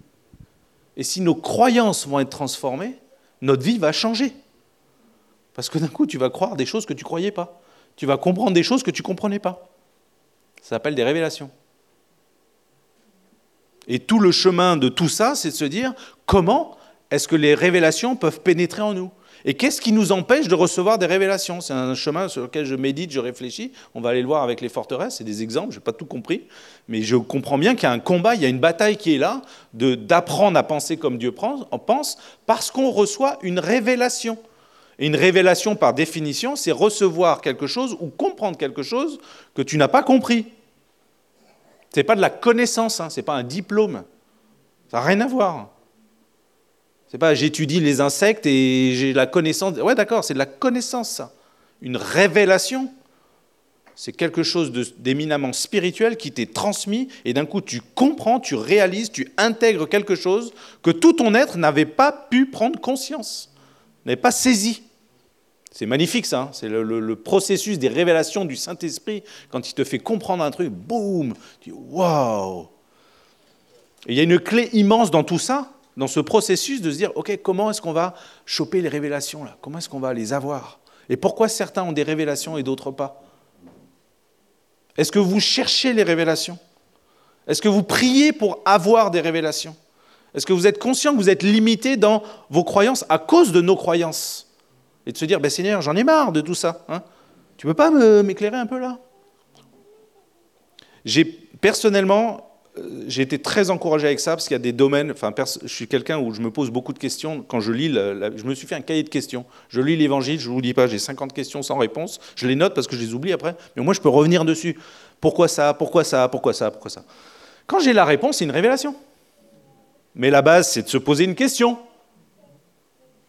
Et si nos croyances vont être transformées, notre vie va changer. Parce que d'un coup, tu vas croire des choses que tu ne croyais pas. Tu vas comprendre des choses que tu ne comprenais pas. Ça s'appelle des révélations. Et tout le chemin de tout ça, c'est de se dire comment est-ce que les révélations peuvent pénétrer en nous? Et qu'est-ce qui nous empêche de recevoir des révélations? C'est un chemin sur lequel je médite, je réfléchis. On va aller le voir avec les forteresses, c'est des exemples, je n'ai pas tout compris. Mais je comprends bien qu'il y a un combat, il y a une bataille qui est là, d'apprendre à penser comme Dieu pense, parce qu'on reçoit une révélation. Et une révélation, par définition, c'est recevoir quelque chose ou comprendre quelque chose que tu n'as pas compris. Ce n'est pas de la connaissance, hein, ce n'est pas un diplôme. Ça n'a rien à voir. C'est pas j'étudie les insectes et j'ai la connaissance. Ouais, d'accord, c'est de la connaissance, ça. Une révélation. C'est quelque chose d'éminemment spirituel qui t'est transmis et d'un coup tu comprends, tu réalises, tu intègres quelque chose que tout ton être n'avait pas pu prendre conscience, n'avait pas saisi. C'est magnifique ça, hein. c'est le, processus des révélations du Saint-Esprit. Quand il te fait comprendre un truc, boum, tu dis waouh. Il y a une clé immense dans tout ça, dans ce processus de se dire, ok, comment est-ce qu'on va choper les révélations là? Comment est-ce qu'on va les avoir? Et pourquoi certains ont des révélations et d'autres pas? Est-ce que vous cherchez les révélations? Est-ce que vous priez pour avoir des révélations? Est-ce que vous êtes conscient que vous êtes limité dans vos croyances à cause de nos croyances? Et de se dire, ben Seigneur, j'en ai marre de tout ça. Hein tu ne peux pas m'éclairer un peu là? J'ai personnellement euh, j'ai été très encouragé avec ça parce qu'il y a des domaines. Enfin, je suis quelqu'un où je me pose beaucoup de questions quand je lis. je me suis fait un cahier de questions. Je lis l'Évangile, je vous dis pas, j'ai 50 questions sans réponse. Je les note parce que je les oublie après. Mais moi, je peux revenir dessus. Pourquoi ça Pourquoi ça Pourquoi ça Pourquoi ça? Quand j'ai la réponse, c'est une révélation. Mais la base, c'est de se poser une question.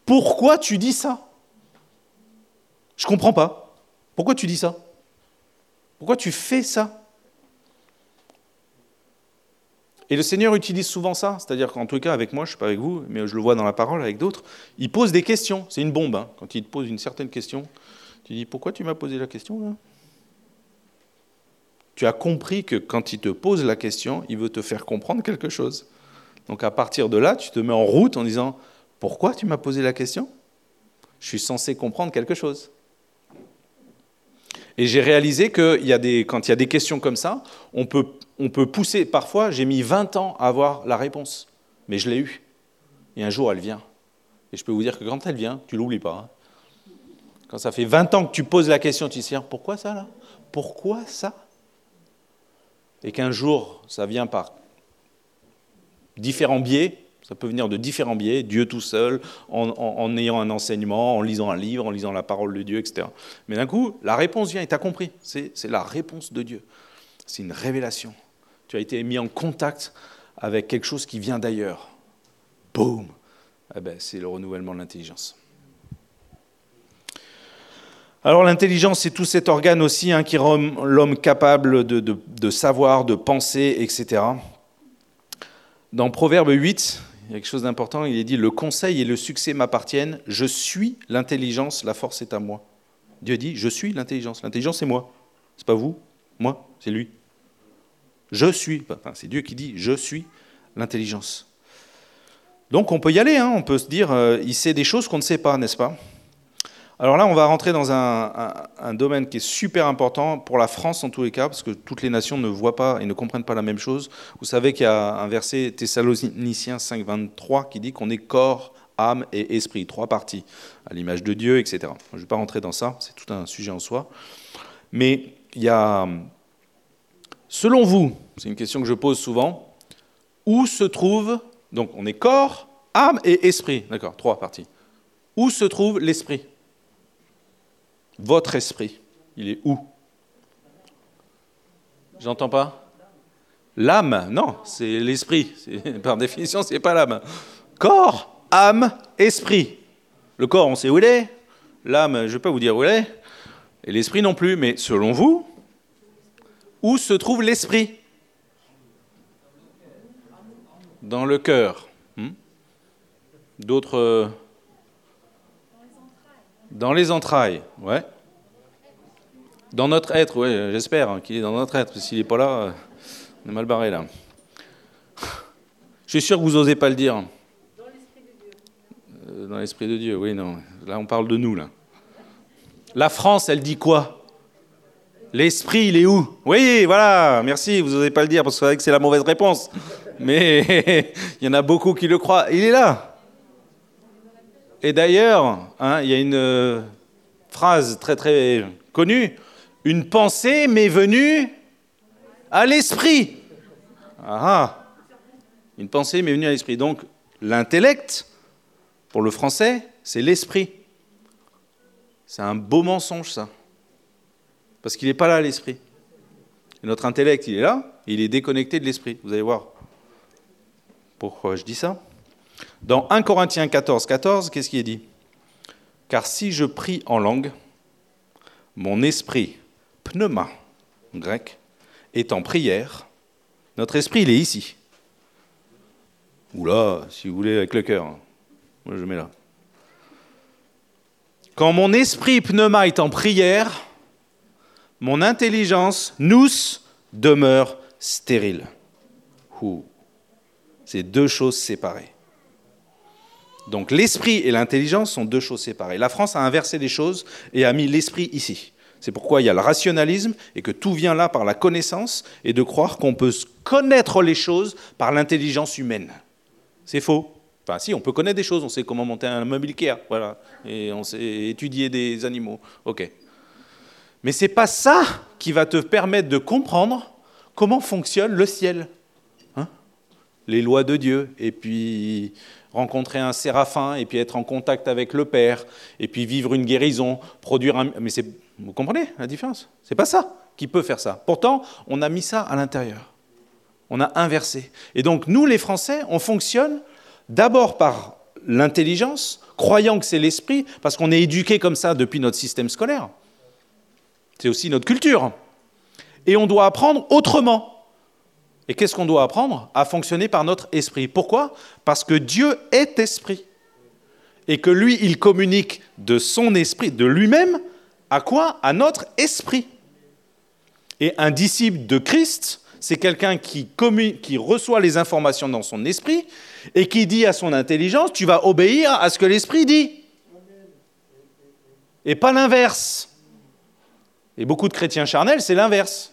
Pourquoi tu dis ça? Je comprends pas. Pourquoi tu dis ça? Pourquoi tu fais ça? Et le Seigneur utilise souvent ça, c'est-à-dire qu'en tout cas avec moi, je ne suis pas avec vous, mais je le vois dans la parole avec d'autres, il pose des questions. C'est une bombe. Hein. Quand il te pose une certaine question, tu dis pourquoi tu m'as posé la question là? Tu as compris que quand il te pose la question, il veut te faire comprendre quelque chose. Donc à partir de là, tu te mets en route en disant pourquoi tu m'as posé la question? Je suis censé comprendre quelque chose. Et j'ai réalisé que quand il y a des questions comme ça, on peut, on peut pousser. Parfois, j'ai mis 20 ans à avoir la réponse, mais je l'ai eue. Et un jour, elle vient. Et je peux vous dire que quand elle vient, tu l'oublies pas. Hein. Quand ça fait 20 ans que tu poses la question, tu te dis pourquoi ça là? Pourquoi ça? Et qu'un jour, ça vient par différents biais, ça peut venir de différents biais, Dieu tout seul, en, ayant un enseignement, en lisant un livre, en lisant la parole de Dieu, etc. Mais d'un coup, la réponse vient et tu as compris. C'est la réponse de Dieu. C'est une révélation. Tu as été mis en contact avec quelque chose qui vient d'ailleurs. Boum eh ben, C'est le renouvellement de l'intelligence. Alors l'intelligence, c'est tout cet organe aussi hein, qui rend l'homme capable de, de, savoir, de penser, etc. Dans Proverbe 8, il y a quelque chose d'important, il est dit, le conseil et le succès m'appartiennent, je suis l'intelligence, la force est à moi. Dieu dit, je suis l'intelligence, l'intelligence c'est moi, c'est pas vous, moi, c'est lui. Je suis, enfin, c'est Dieu qui dit, je suis l'intelligence. Donc on peut y aller, hein, on peut se dire, euh, il sait des choses qu'on ne sait pas, n'est-ce pas? Alors là, on va rentrer dans un, domaine qui est super important pour la France en tous les cas, parce que toutes les nations ne voient pas et ne comprennent pas la même chose. Vous savez qu'il y a un verset Thessaloniciens 5, 23 qui dit qu'on est corps, âme et esprit, trois parties, à l'image de Dieu, etc. Je ne vais pas rentrer dans ça, c'est tout un sujet en soi. Mais il y a, selon vous, c'est une question que je pose souvent, où se trouve, donc on est corps, âme et esprit, d'accord, trois parties. Où se trouve l'esprit? Votre esprit, il est où? J'entends pas? L'âme, non, c'est l'esprit. Par définition, ce n'est pas l'âme. Corps, âme, esprit. Le corps, on sait où il est. L'âme, je ne vais pas vous dire où il est. Et l'esprit non plus. Mais selon vous, où se trouve l'esprit? Dans le cœur. Hmm? D'autres dans les entrailles, ouais. Dans notre être, oui, j'espère hein, qu'il est dans notre être. S'il n'est pas là, euh, on est mal barré là. Je suis sûr que vous n'osez pas le dire. Dans l'esprit de Dieu. Euh, dans l'esprit de Dieu, oui, non. Là, on parle de nous, là. La France, elle dit quoi? L'esprit, il est où? Oui, voilà, merci, vous n'osez pas le dire parce que c'est la mauvaise réponse. Mais il y en a beaucoup qui le croient. Il est là. Et d'ailleurs, hein, il y a une euh, phrase très très connue, une pensée m'est venue à l'esprit. Ah, ah, une pensée m'est venue à l'esprit. Donc l'intellect, pour le français, c'est l'esprit. C'est un beau mensonge ça. Parce qu'il n'est pas là l'esprit. Notre intellect, il est là, il est déconnecté de l'esprit. Vous allez voir. Pourquoi je dis ça dans 1 Corinthiens 14, 14, qu'est-ce qui est dit? Car si je prie en langue, mon esprit pneuma, grec, est en prière, notre esprit, il est ici. Ou là, si vous voulez, avec le cœur. Moi, je mets là. Quand mon esprit pneuma est en prière, mon intelligence, nous, demeure stérile. C'est deux choses séparées. Donc l'esprit et l'intelligence sont deux choses séparées. La France a inversé les choses et a mis l'esprit ici. C'est pourquoi il y a le rationalisme et que tout vient là par la connaissance et de croire qu'on peut connaître les choses par l'intelligence humaine. C'est faux. Enfin, si, on peut connaître des choses, on sait comment monter un meuble Ikea, voilà, et on sait étudier des animaux. Ok. Mais c'est pas ça qui va te permettre de comprendre comment fonctionne le ciel, hein? Les lois de Dieu, et puis rencontrer un séraphin, et puis être en contact avec le Père, et puis vivre une guérison, produire un... Mais vous comprenez la différence? C'est pas ça qui peut faire ça. Pourtant, on a mis ça à l'intérieur. On a inversé. Et donc, nous, les Français, on fonctionne d'abord par l'intelligence, croyant que c'est l'esprit, parce qu'on est éduqué comme ça depuis notre système scolaire. C'est aussi notre culture. Et on doit apprendre autrement. Et qu'est-ce qu'on doit apprendre À fonctionner par notre esprit? Pourquoi? Parce que Dieu est esprit. Et que lui, il communique de son esprit, de lui-même, à quoi? À notre esprit. Et un disciple de Christ, c'est quelqu'un qui, qui reçoit les informations dans son esprit et qui dit à son intelligence, tu vas obéir à ce que l'esprit dit. Et pas l'inverse. Et beaucoup de chrétiens charnels, c'est l'inverse.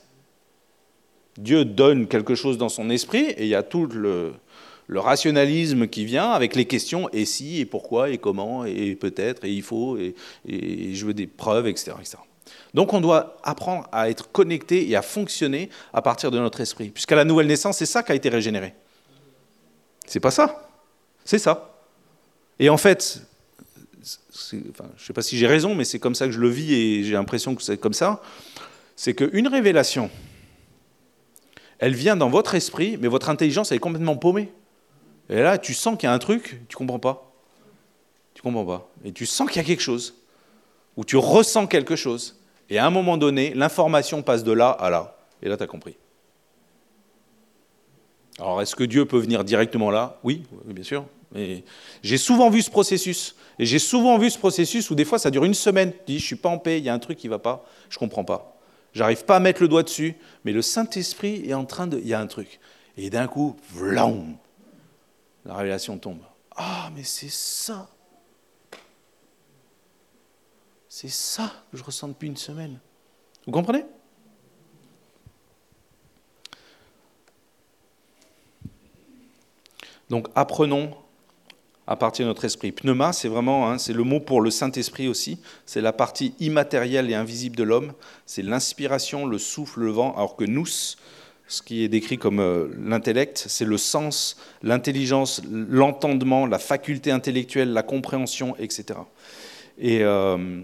Dieu donne quelque chose dans son esprit et il y a tout le, rationalisme qui vient avec les questions et si, et pourquoi, et comment, et peut-être, et il faut, et, je veux des preuves, etc., Donc on doit apprendre à être connecté et à fonctionner à partir de notre esprit. Puisqu'à la nouvelle naissance, c'est ça qui a été régénéré. C'est pas ça. C'est ça. Et en fait, je ne sais pas si j'ai raison, mais c'est comme ça que je le vis et j'ai l'impression que c'est comme ça, c'est qu'une révélation, elle vient dans votre esprit, mais votre intelligence, elle est complètement paumée. Et là, tu sens qu'il y a un truc, tu comprends pas. Tu comprends pas. Et tu sens qu'il y a quelque chose, ou tu ressens quelque chose. Et à un moment donné, l'information passe de là à là. Et là, tu as compris. Alors, est-ce que Dieu peut venir directement là? Oui, bien sûr. J'ai souvent vu ce processus. Et j'ai souvent vu ce processus où des fois ça dure une semaine. Tu dis, je suis pas en paix, il y a un truc qui va pas, je comprends pas. J'arrive pas à mettre le doigt dessus, mais le Saint-Esprit est en train de. Il y a un truc. Et d'un coup, vlam, la révélation tombe. Ah, mais c'est ça. C'est ça que je ressens depuis une semaine. Vous comprenez? Donc apprenons à partir de notre esprit. Pneuma, c'est vraiment, hein, c'est le mot pour le Saint-Esprit aussi. C'est la partie immatérielle et invisible de l'homme. C'est l'inspiration, le souffle, le vent. Alors que nous, ce qui est décrit comme euh, l'intellect, c'est le sens, l'intelligence, l'entendement, la faculté intellectuelle, la compréhension, etc. Et euh,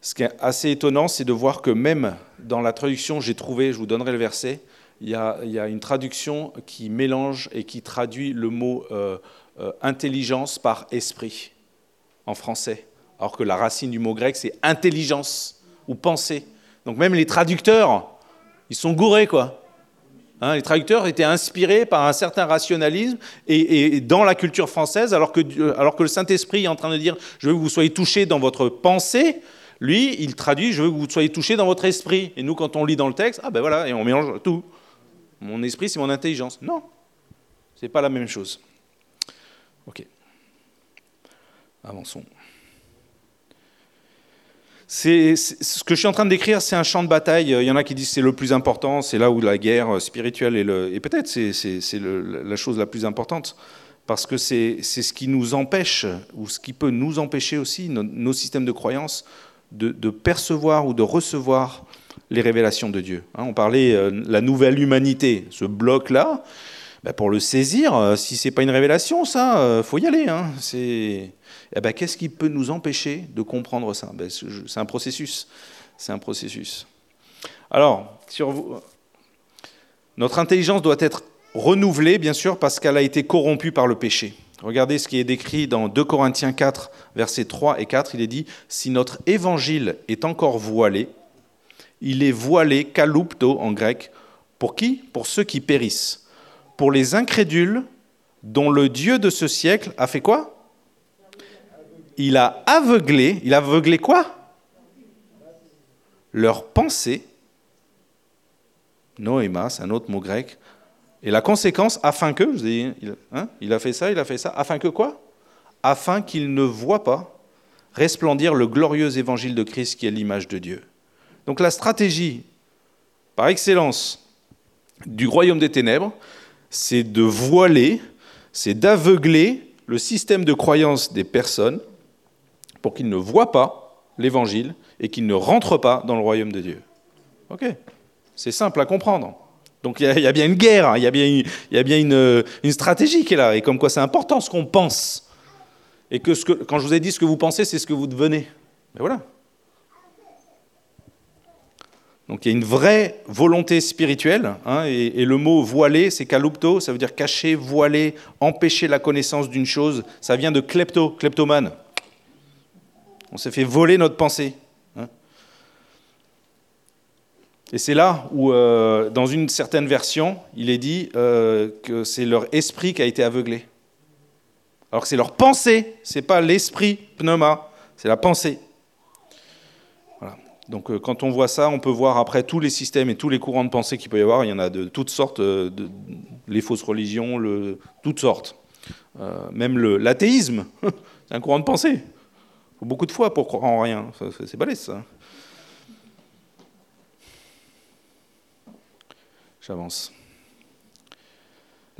ce qui est assez étonnant, c'est de voir que même dans la traduction, j'ai trouvé, je vous donnerai le verset, il y a, une traduction qui mélange et qui traduit le mot euh, euh, intelligence par esprit en français, alors que la racine du mot grec c'est intelligence ou pensée. Donc même les traducteurs, ils sont gourés quoi. Hein, les traducteurs étaient inspirés par un certain rationalisme et, dans la culture française, alors que, alors que le Saint-Esprit est en train de dire je veux que vous soyez touchés dans votre pensée, lui, il traduit je veux que vous soyez touchés dans votre esprit. Et nous, quand on lit dans le texte, ah ben voilà, et on mélange tout. Mon esprit, c'est mon intelligence. Non, c'est pas la même chose. Ok. Avançons. Ce que je suis en train de décrire, c'est un champ de bataille. Il y en a qui disent que c'est le plus important, c'est là où la guerre spirituelle est le, et peut-être c'est, c'est la chose la plus importante, parce que c'est, ce qui nous empêche, ou ce qui peut nous empêcher aussi, nos, systèmes de croyance, de, de, percevoir ou de recevoir les révélations de Dieu. Hein, on parlait euh, la nouvelle humanité, ce bloc-là, bah, pour le saisir, euh, si c'est pas une révélation, ça, euh, faut y aller. Hein. Eh ben, qu'est-ce qui peut nous empêcher de comprendre ça? Ben, C'est un processus. Alors, vous, notre intelligence doit être renouvelée, bien sûr, parce qu'elle a été corrompue par le péché. Regardez ce qui est décrit dans 2 Corinthiens 4, versets 3 et 4. Il est dit Si notre évangile est encore voilé, il est voilé, kalupto en grec. Pour qui? Pour ceux qui périssent. Pour les incrédules dont le Dieu de ce siècle a fait quoi? Il a aveuglé, il a aveuglé quoi? Leur pensée. Noéma, c'est un autre mot grec. Et la conséquence, afin que, je dis, hein, il a fait ça, il a fait ça, afin que quoi? Afin qu'ils ne voient pas resplendir le glorieux évangile de Christ qui est l'image de Dieu. Donc la stratégie, par excellence, du royaume des ténèbres, c'est de voiler, c'est d'aveugler le système de croyance des personnes pour qu'ils ne voient pas l'évangile et qu'ils ne rentrent pas dans le royaume de Dieu. Ok C'est simple à comprendre. Donc il y, a bien une guerre, il y a bien, une, stratégie qui est là, et comme quoi c'est important ce qu'on pense et que, ce que, quand je vous ai dit ce que vous pensez, c'est ce que vous devenez. Mais voilà. Donc il y a une vraie volonté spirituelle, hein, et, le mot voilé, c'est kalupto, ça veut dire cacher, voiler, empêcher la connaissance d'une chose. Ça vient de klepto, kleptomane. On s'est fait voler notre pensée. Hein. Et c'est là où, euh, dans une certaine version, il est dit euh, que c'est leur esprit qui a été aveuglé. Alors que c'est leur pensée, ce n'est pas l'esprit pneuma, c'est la pensée. Donc euh, quand on voit ça, on peut voir après tous les systèmes et tous les courants de pensée qu'il peut y avoir. Il y en a de toutes sortes, euh, les fausses religions, le, toutes sortes. Euh, même l'athéisme, c'est un courant de pensée. Il faut beaucoup de foi pour croire en rien. C'est balèze ça. J'avance.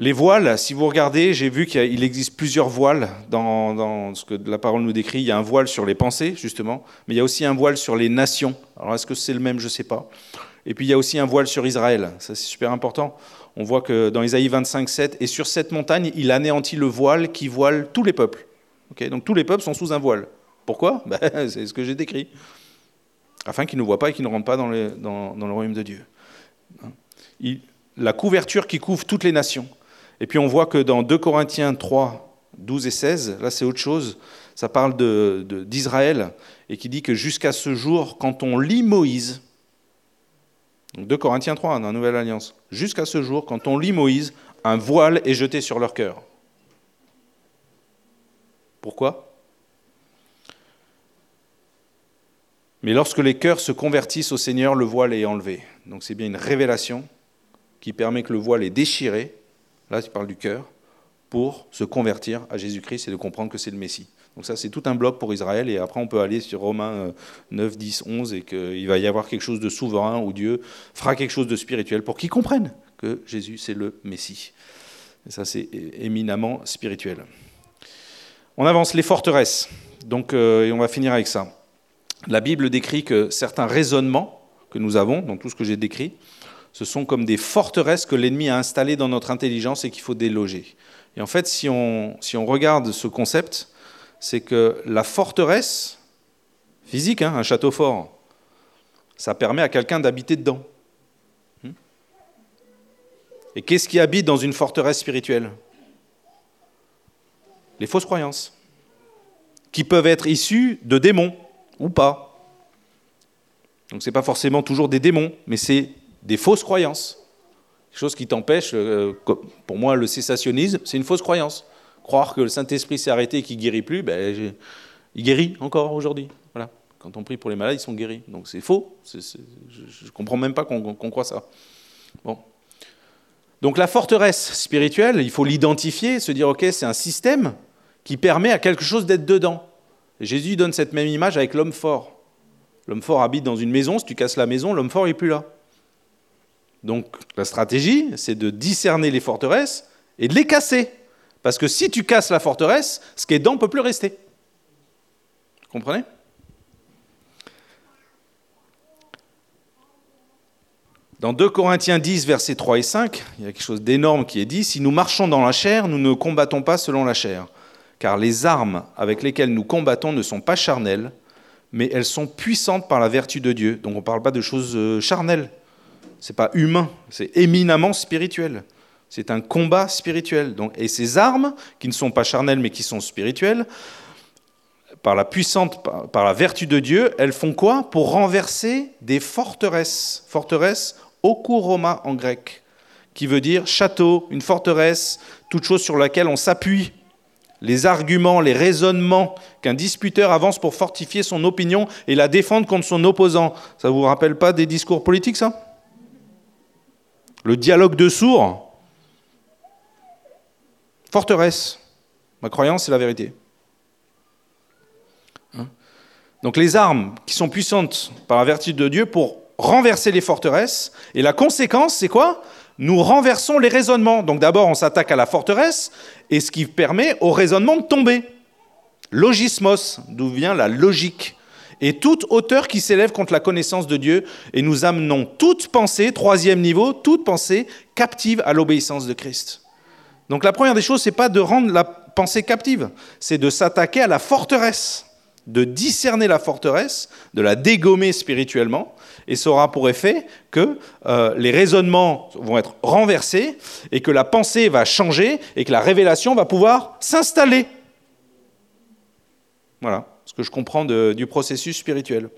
Les voiles, si vous regardez, j'ai vu qu'il existe plusieurs voiles dans, ce que la parole nous décrit. Il y a un voile sur les pensées, justement, mais il y a aussi un voile sur les nations. Alors est-ce que c'est le même? Je ne sais pas. Et puis il y a aussi un voile sur Israël. Ça, c'est super important. On voit que dans Isaïe 25, 7, et sur cette montagne, il anéantit le voile qui voile tous les peuples. Donc tous les peuples sont sous un voile. Pourquoi? Ben, C'est ce que j'ai décrit. Afin qu'ils ne voient pas et qu'ils ne rentrent pas dans, le royaume de Dieu. La couverture qui couvre toutes les nations. Et puis on voit que dans 2 Corinthiens 3, 12 et 16, là c'est autre chose, ça parle d'Israël, et qui dit que jusqu'à ce jour, quand on lit Moïse, donc 2 Corinthiens 3, dans la Nouvelle Alliance, jusqu'à ce jour, quand on lit Moïse, un voile est jeté sur leur cœur. Pourquoi? Mais lorsque les cœurs se convertissent au Seigneur, le voile est enlevé. Donc c'est bien une révélation qui permet que le voile est déchiré là tu parles du cœur, pour se convertir à Jésus-Christ et de comprendre que c'est le Messie. Donc ça, c'est tout un bloc pour Israël, et après on peut aller sur Romains 9, 10, 11, et qu'il va y avoir quelque chose de souverain, où Dieu fera quelque chose de spirituel pour qu'ils comprennent que Jésus, c'est le Messie. Et ça, c'est éminemment spirituel. On avance les forteresses, donc, euh, et on va finir avec ça. La Bible décrit que certains raisonnements que nous avons, dans tout ce que j'ai décrit, ce sont comme des forteresses que l'ennemi a installées dans notre intelligence et qu'il faut déloger. Et en fait, si on, si on regarde ce concept, c'est que la forteresse, physique, hein, un château fort, ça permet à quelqu'un d'habiter dedans. Hmm et qu'est-ce qui habite dans une forteresse spirituelle? Les fausses croyances, qui peuvent être issues de démons ou pas. Donc ce n'est pas forcément toujours des démons, mais c'est des fausses croyances. Chose qui t'empêche, euh, pour moi, le cessationnisme, c'est une fausse croyance. Croire que le Saint-Esprit s'est arrêté et qu'il guérit plus, ben, il guérit encore aujourd'hui. Voilà. Quand on prie pour les malades, ils sont guéris. Donc c'est faux. je ne comprends même pas qu'on croit ça. Bon. Donc la forteresse spirituelle, il faut l'identifier, se dire, ok, c'est un système qui permet à quelque chose d'être dedans. Jésus donne cette même image avec l'homme fort. L'homme fort habite dans une maison, si tu casses la maison, l'homme fort n'est plus là. Donc la stratégie, c'est de discerner les forteresses et de les casser. Parce que si tu casses la forteresse, ce qui est dedans ne peut plus rester. Vous comprenez? Dans 2 Corinthiens 10, versets 3 et 5, il y a quelque chose d'énorme qui est dit. Si nous marchons dans la chair, nous ne combattons pas selon la chair. Car les armes avec lesquelles nous combattons ne sont pas charnelles, mais elles sont puissantes par la vertu de Dieu. Donc on ne parle pas de choses euh, charnelles, c'est pas humain, c'est éminemment spirituel. C'est un combat spirituel. Et ces armes, qui ne sont pas charnelles mais qui sont spirituelles, par la puissante, par la vertu de Dieu, elles font quoi? Pour renverser des forteresses. Forteresses, okuroma en grec, qui veut dire château, une forteresse, toute chose sur laquelle on s'appuie. Les arguments, les raisonnements qu'un disputeur avance pour fortifier son opinion et la défendre contre son opposant. Ça ne vous rappelle pas des discours politiques, ça? Le dialogue de sourds Forteresse. Ma croyance, c'est la vérité. Hein Donc les armes qui sont puissantes par la vertu de Dieu pour renverser les forteresses, et la conséquence, c'est quoi? Nous renversons les raisonnements. Donc d'abord, on s'attaque à la forteresse, et ce qui permet au raisonnement de tomber. Logismos, d'où vient la logique. Et toute hauteur qui s'élève contre la connaissance de Dieu, et nous amenons toute pensée, troisième niveau, toute pensée captive à l'obéissance de Christ. Donc la première des choses, c'est pas de rendre la pensée captive, c'est de s'attaquer à la forteresse, de discerner la forteresse, de la dégommer spirituellement, et ça aura pour effet que euh, les raisonnements vont être renversés, et que la pensée va changer, et que la révélation va pouvoir s'installer. Voilà ce que je comprends du processus spirituel.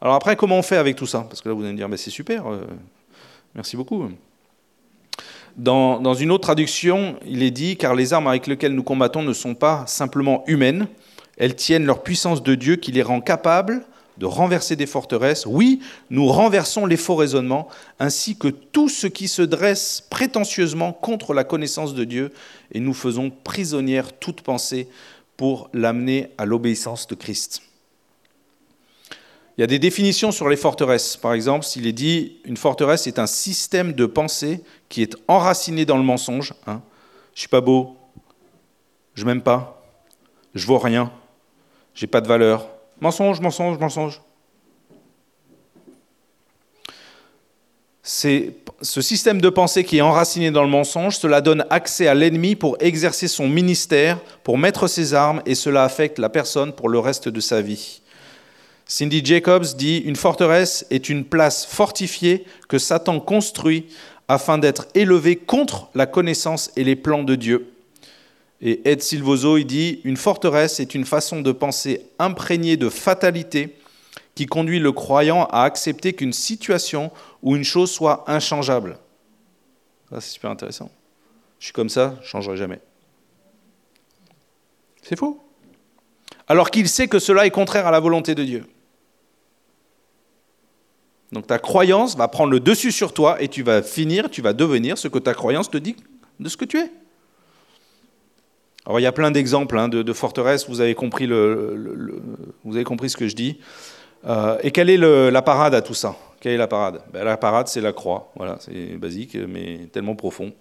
Alors après, comment on fait avec tout ça? Parce que là, vous allez me dire, mais c'est super, euh, merci beaucoup. Dans, une autre traduction, il est dit Car les armes avec lesquelles nous combattons ne sont pas simplement humaines, elles tiennent leur puissance de Dieu qui les rend capables de renverser des forteresses. Oui, nous renversons les faux raisonnements, ainsi que tout ce qui se dresse prétentieusement contre la connaissance de Dieu, et nous faisons prisonnière toute pensée pour l'amener à l'obéissance de Christ. Il y a des définitions sur les forteresses. Par exemple, s'il est dit une forteresse est un système de pensée qui est enraciné dans le mensonge. Hein. Je suis pas beau, je m'aime pas, je vaux rien, j'ai pas de valeur. Mensonge, mensonge, mensonge. C'est ce système de pensée qui est enraciné dans le mensonge, cela donne accès à l'ennemi pour exercer son ministère, pour mettre ses armes, et cela affecte la personne pour le reste de sa vie. Cindy Jacobs dit Une forteresse est une place fortifiée que Satan construit afin d'être élevé contre la connaissance et les plans de Dieu. Et Ed Silvoso il dit Une forteresse est une façon de penser imprégnée de fatalité qui conduit le croyant à accepter qu'une situation ou une chose soit inchangeable. Ça, c'est super intéressant. Je suis comme ça, je ne changerai jamais. C'est faux. Alors qu'il sait que cela est contraire à la volonté de Dieu. Donc ta croyance va prendre le dessus sur toi et tu vas finir, tu vas devenir ce que ta croyance te dit de ce que tu es. Alors il y a plein d'exemples hein, de, forteresses, vous avez compris ce que je dis. Euh, et quelle est la parade à tout ça Quelle est la parade? La parade, c'est la croix. Voilà, c'est basique, mais tellement profond.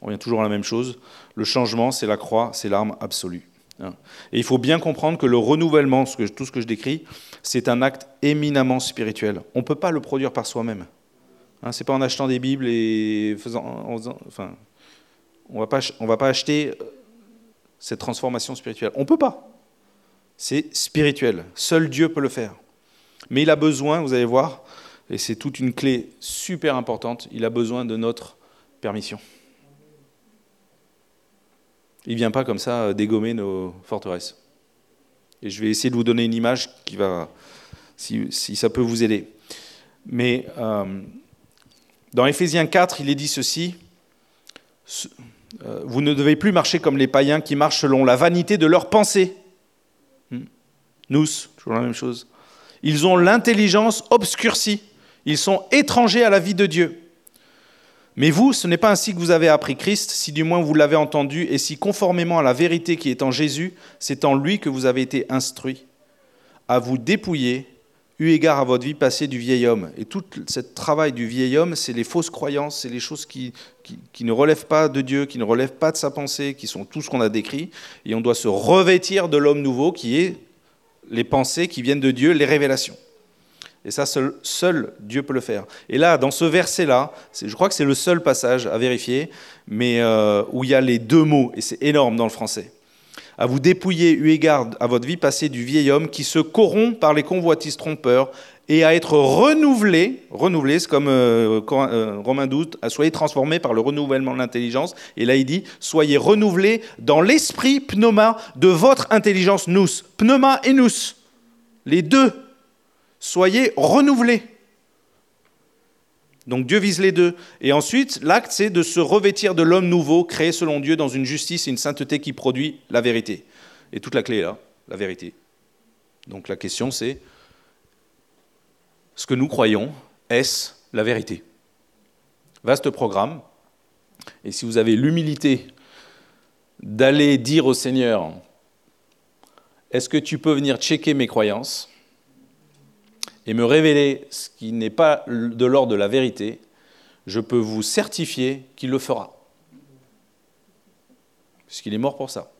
On vient toujours à la même chose. Le changement, c'est la croix, c'est l'arme absolue. Hein. Et il faut bien comprendre que le renouvellement, tout ce que je décris, c'est un acte éminemment spirituel. On ne peut pas le produire par soi-même. Hein, ce n'est pas en achetant des Bibles et faisant, enfin, on va pas, va pas acheter euh, cette transformation spirituelle. On ne peut pas. C'est spirituel. Seul Dieu peut le faire. Mais il a besoin, vous allez voir, et c'est toute une clé super importante, il a besoin de notre permission. Il ne vient pas comme ça dégommer nos forteresses. Et je vais essayer de vous donner une image qui va, si, ça peut vous aider. Mais euh, dans Éphésiens 4, il est dit ceci euh, Vous ne devez plus marcher comme les païens qui marchent selon la vanité de leurs pensées. Hmm. Nous, toujours la même chose. Ils ont l'intelligence obscurcie. Ils sont étrangers à la vie de Dieu. Mais vous, ce n'est pas ainsi que vous avez appris Christ, si du moins vous l'avez entendu, et si conformément à la vérité qui est en Jésus, c'est en lui que vous avez été instruits, à vous dépouiller, eu égard à votre vie passée du vieil homme. Et tout ce travail du vieil homme, c'est les fausses croyances, c'est les choses qui, qui, ne relèvent pas de Dieu, qui ne relèvent pas de sa pensée, qui sont tout ce qu'on a décrit. Et on doit se revêtir de l'homme nouveau, qui est les pensées qui viennent de Dieu, les révélations. Et ça, seul, Dieu peut le faire. Et là, dans ce verset-là, je crois que c'est le seul passage à vérifier, mais euh, où il y a les deux mots, et c'est énorme dans le français. à vous dépouiller eu égard à votre vie passée du vieil homme qui se corrompt par les convoitises trompeurs et à être renouvelé, renouvelé, c'est comme euh, euh, Romain 12, à soyez transformés par le renouvellement de l'intelligence. Et là, il dit, soyez renouvelés dans l'esprit pneuma de votre intelligence nous. Pneuma et nous, les deux. Soyez renouvelés. Donc Dieu vise les deux. Et ensuite, l'acte, c'est de se revêtir de l'homme nouveau, créé selon Dieu dans une justice et une sainteté qui produit la vérité. Et toute la clé est là, la vérité. Donc la question, c'est ce que nous croyons, est-ce la vérité? Vaste programme. Et si vous avez l'humilité d'aller dire au Seigneur, est-ce que tu peux venir checker mes croyances et me révéler ce qui n'est pas de l'ordre de la vérité, je peux vous certifier qu'il le fera. Puisqu'il est mort pour ça.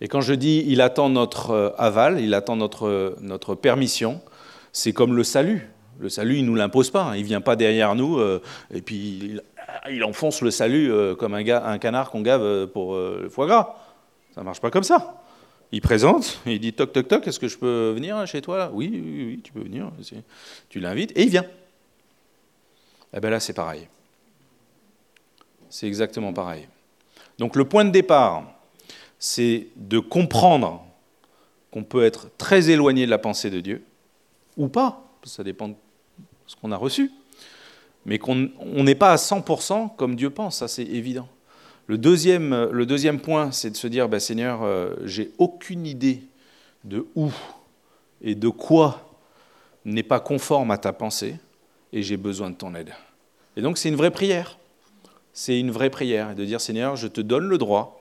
Et quand je dis il attend notre euh, aval, il attend notre, notre permission, c'est comme le salut. Le salut, il ne nous l'impose pas. Hein. Il ne vient pas derrière nous euh, et puis il, enfonce le salut euh, comme un, canard qu'on gave euh, pour le foie gras. Ça ne marche pas comme ça. Il présente, il dit toc toc toc, est-ce que je peux venir chez toi oui, oui, oui, tu peux venir. Tu l'invites et il vient. Et eh bien là, c'est pareil. C'est exactement pareil. Donc le point de départ, c'est de comprendre qu'on peut être très éloigné de la pensée de Dieu ou pas, ça dépend de ce qu'on a reçu, mais qu'on n'est pas à 100% comme Dieu pense, ça c'est évident. Le deuxième, le deuxième point, c'est de se dire, bah, Seigneur, euh, j'ai aucune idée de où et de quoi n'est pas conforme à ta pensée, et j'ai besoin de ton aide. Et donc c'est une vraie prière. C'est une vraie prière, de dire, Seigneur, je te donne le droit,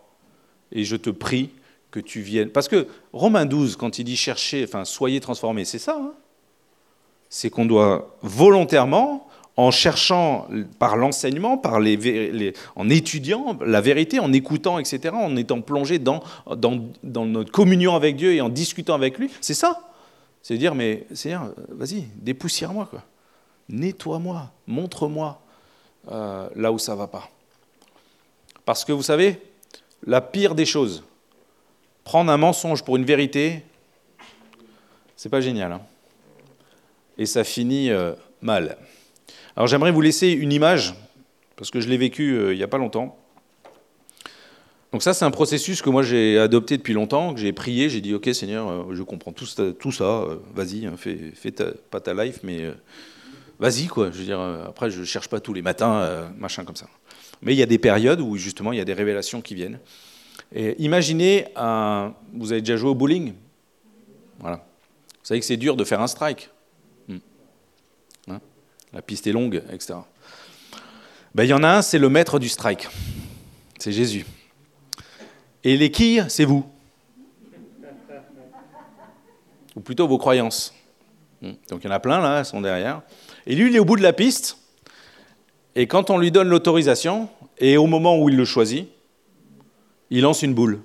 et je te prie que tu viennes. Parce que Romains 12, quand il dit chercher, enfin, soyez transformés, c'est ça. Hein? C'est qu'on doit volontairement, en cherchant par l'enseignement, par les, en étudiant la vérité, en écoutant, etc., en étant plongé dans, notre communion avec Dieu et en discutant avec lui, c'est ça. C'est dire, mais Seigneur, vas-y, dépoussière-moi, quoi. Nettoie-moi, montre-moi euh, là où ça ne va pas. Parce que vous savez, la pire des choses, prendre un mensonge pour une vérité, c'est pas génial. Hein et ça finit euh, mal. Alors j'aimerais vous laisser une image, parce que je l'ai vécu euh, il n'y a pas longtemps. Donc ça, c'est un processus que moi j'ai adopté depuis longtemps, que j'ai prié, j'ai dit, ok Seigneur, euh, je comprends tout, tout ça, vas-y, hein, fais, fais pas ta life, mais vas-y, quoi. Je veux dire, après, je ne cherche pas tous les matins, machin comme ça. Mais il y a des périodes où justement il y a des révélations qui viennent. Et imaginez, un, vous avez déjà joué au bowling? Voilà. Vous savez que c'est dur de faire un strike la piste est longue, etc. Ben, il y en a un, c'est le maître du strike. C'est Jésus. Et les quilles, c'est vous. Ou plutôt vos croyances. Hmm. Donc il y en a plein là, elles sont derrière. Et lui, il est au bout de la piste. Et quand on lui donne l'autorisation, et au moment où il le choisit, il lance une boule.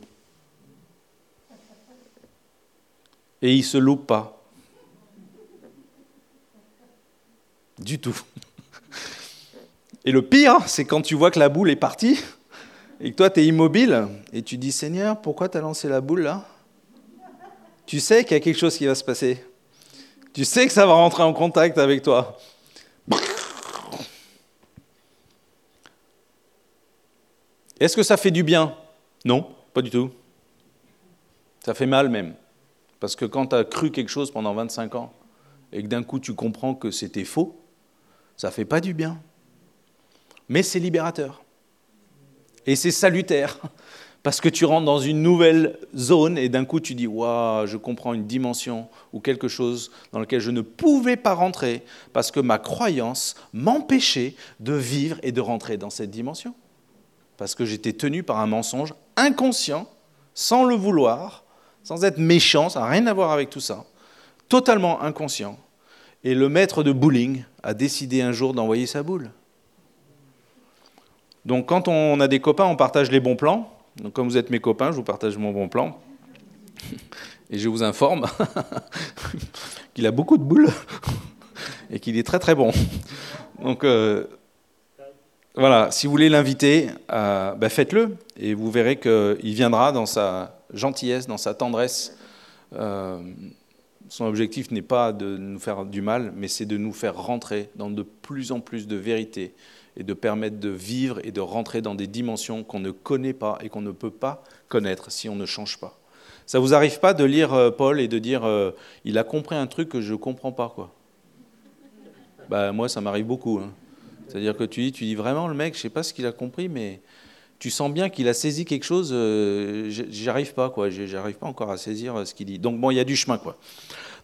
Et il ne se loupe pas. Du tout. Et le pire, c'est quand tu vois que la boule est partie et que toi, tu es immobile et tu dis Seigneur, pourquoi tu as lancé la boule là? Tu sais qu'il y a quelque chose qui va se passer. Tu sais que ça va rentrer en contact avec toi. Est-ce que ça fait du bien? Non, pas du tout. Ça fait mal même. Parce que quand tu as cru quelque chose pendant 25 ans et que d'un coup tu comprends que c'était faux, ça ne fait pas du bien. Mais c'est libérateur. Et c'est salutaire. Parce que tu rentres dans une nouvelle zone et d'un coup tu dis Waouh, je comprends une dimension ou quelque chose dans lequel je ne pouvais pas rentrer parce que ma croyance m'empêchait de vivre et de rentrer dans cette dimension. Parce que j'étais tenu par un mensonge inconscient, sans le vouloir, sans être méchant, ça n'a rien à voir avec tout ça, totalement inconscient. Et le maître de bowling a décidé un jour d'envoyer sa boule. Donc quand on a des copains, on partage les bons plans. Donc comme vous êtes mes copains, je vous partage mon bon plan. Et je vous informe qu'il a beaucoup de boules et qu'il est très très bon. Donc euh, voilà, si vous voulez l'inviter, euh, ben faites-le et vous verrez qu'il viendra dans sa gentillesse, dans sa tendresse. Euh, son objectif n'est pas de nous faire du mal, mais c'est de nous faire rentrer dans de plus en plus de vérité et de permettre de vivre et de rentrer dans des dimensions qu'on ne connaît pas et qu'on ne peut pas connaître si on ne change pas. Ça vous arrive pas de lire euh, Paul et de dire euh, il a compris un truc que je ne comprends pas quoi? Bah moi ça m'arrive beaucoup. Hein. C'est-à-dire que tu dis tu dis vraiment le mec je sais pas ce qu'il a compris mais tu sens bien qu'il a saisi quelque chose. Euh, j'arrive pas quoi. J'arrive pas encore à saisir ce qu'il dit. Donc bon il y a du chemin quoi.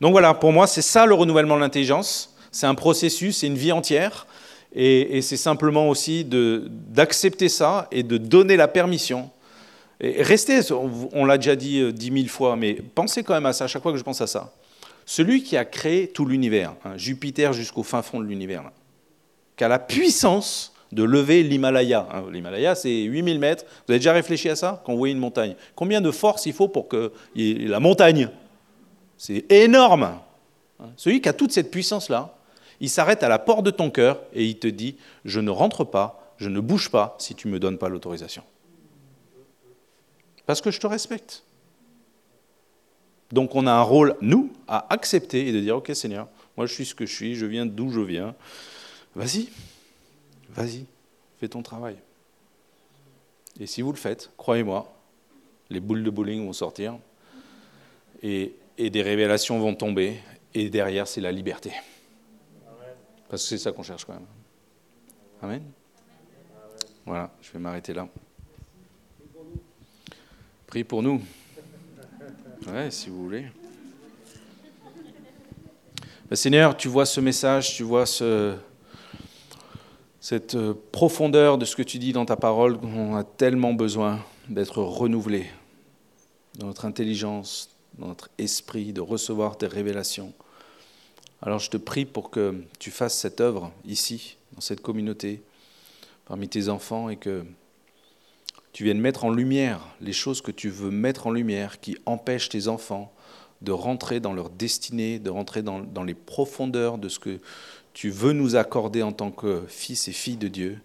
Donc voilà pour moi c'est ça le renouvellement de l'intelligence. C'est un processus, c'est une vie entière. Et, c'est simplement aussi d'accepter ça et de donner la permission. Restez, on, l'a déjà dit euh, dix mille fois, mais pensez quand même à ça à chaque fois que je pense à ça. Celui qui a créé tout l'univers, hein, Jupiter jusqu'au fin fond de l'univers, qui a la puissance de lever l'Himalaya. Hein. L'Himalaya, c'est 8000 mètres. Vous avez déjà réfléchi à ça quand vous voyez une montagne? Combien de force il faut pour que la montagne? C'est énorme. Hein. Celui qui a toute cette puissance-là, il s'arrête à la porte de ton cœur et il te dit, je ne rentre pas, je ne bouge pas si tu ne me donnes pas l'autorisation. Parce que je te respecte. Donc on a un rôle, nous, à accepter et de dire, ok Seigneur, moi je suis ce que je suis, je viens d'où je viens. Vas-y, vas-y, fais ton travail. Et si vous le faites, croyez-moi, les boules de bowling vont sortir et, et des révélations vont tomber et derrière c'est la liberté. Parce que c'est ça qu'on cherche quand même. Amen. Voilà, je vais m'arrêter là. Prie pour nous. Ouais, si vous voulez. Ben, Seigneur, tu vois ce message, tu vois ce, cette euh, profondeur de ce que tu dis dans ta parole, on a tellement besoin d'être renouvelé dans notre intelligence, dans notre esprit, de recevoir tes révélations. Alors je te prie pour que tu fasses cette œuvre ici, dans cette communauté, parmi tes enfants, et que tu viennes mettre en lumière les choses que tu veux mettre en lumière, qui empêchent tes enfants de rentrer dans leur destinée, de rentrer dans, les profondeurs de ce que tu veux nous accorder en tant que fils et filles de Dieu,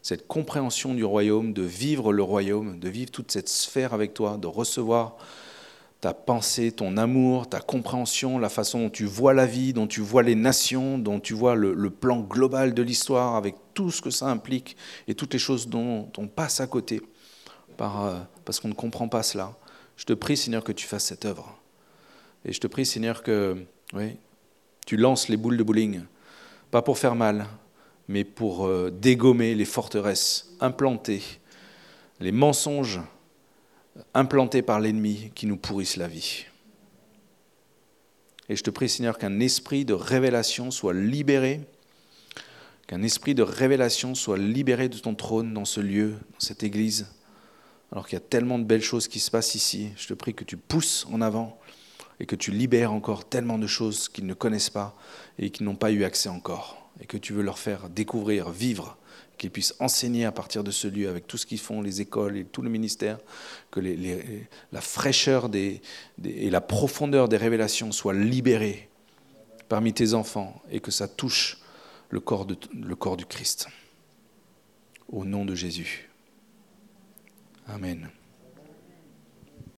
cette compréhension du royaume, de vivre le royaume, de vivre toute cette sphère avec toi, de recevoir ta pensée, ton amour, ta compréhension, la façon dont tu vois la vie, dont tu vois les nations, dont tu vois le, plan global de l'histoire avec tout ce que ça implique et toutes les choses dont on passe à côté euh, parce qu'on ne comprend pas cela. Je te prie, Seigneur, que tu fasses cette œuvre. Et je te prie, Seigneur, que tu lances les boules de bowling, pas pour faire mal, mais pour euh, dégommer les forteresses implantées, les mensonges implantés par l'ennemi qui nous pourrissent la vie. Et je te prie, Seigneur, qu'un esprit de révélation soit libéré, qu'un esprit de révélation soit libéré de ton trône dans ce lieu, dans cette église, alors qu'il y a tellement de belles choses qui se passent ici. Je te prie que tu pousses en avant et que tu libères encore tellement de choses qu'ils ne connaissent pas et qui n'ont pas eu accès encore, et que tu veux leur faire découvrir, vivre qu'ils puissent enseigner à partir de ce lieu avec tout ce qu'ils font, les écoles et tout le ministère, que la fraîcheur et la profondeur des révélations soient libérées parmi tes enfants et que ça touche le corps, le corps du Christ. Au nom de Jésus. Amen.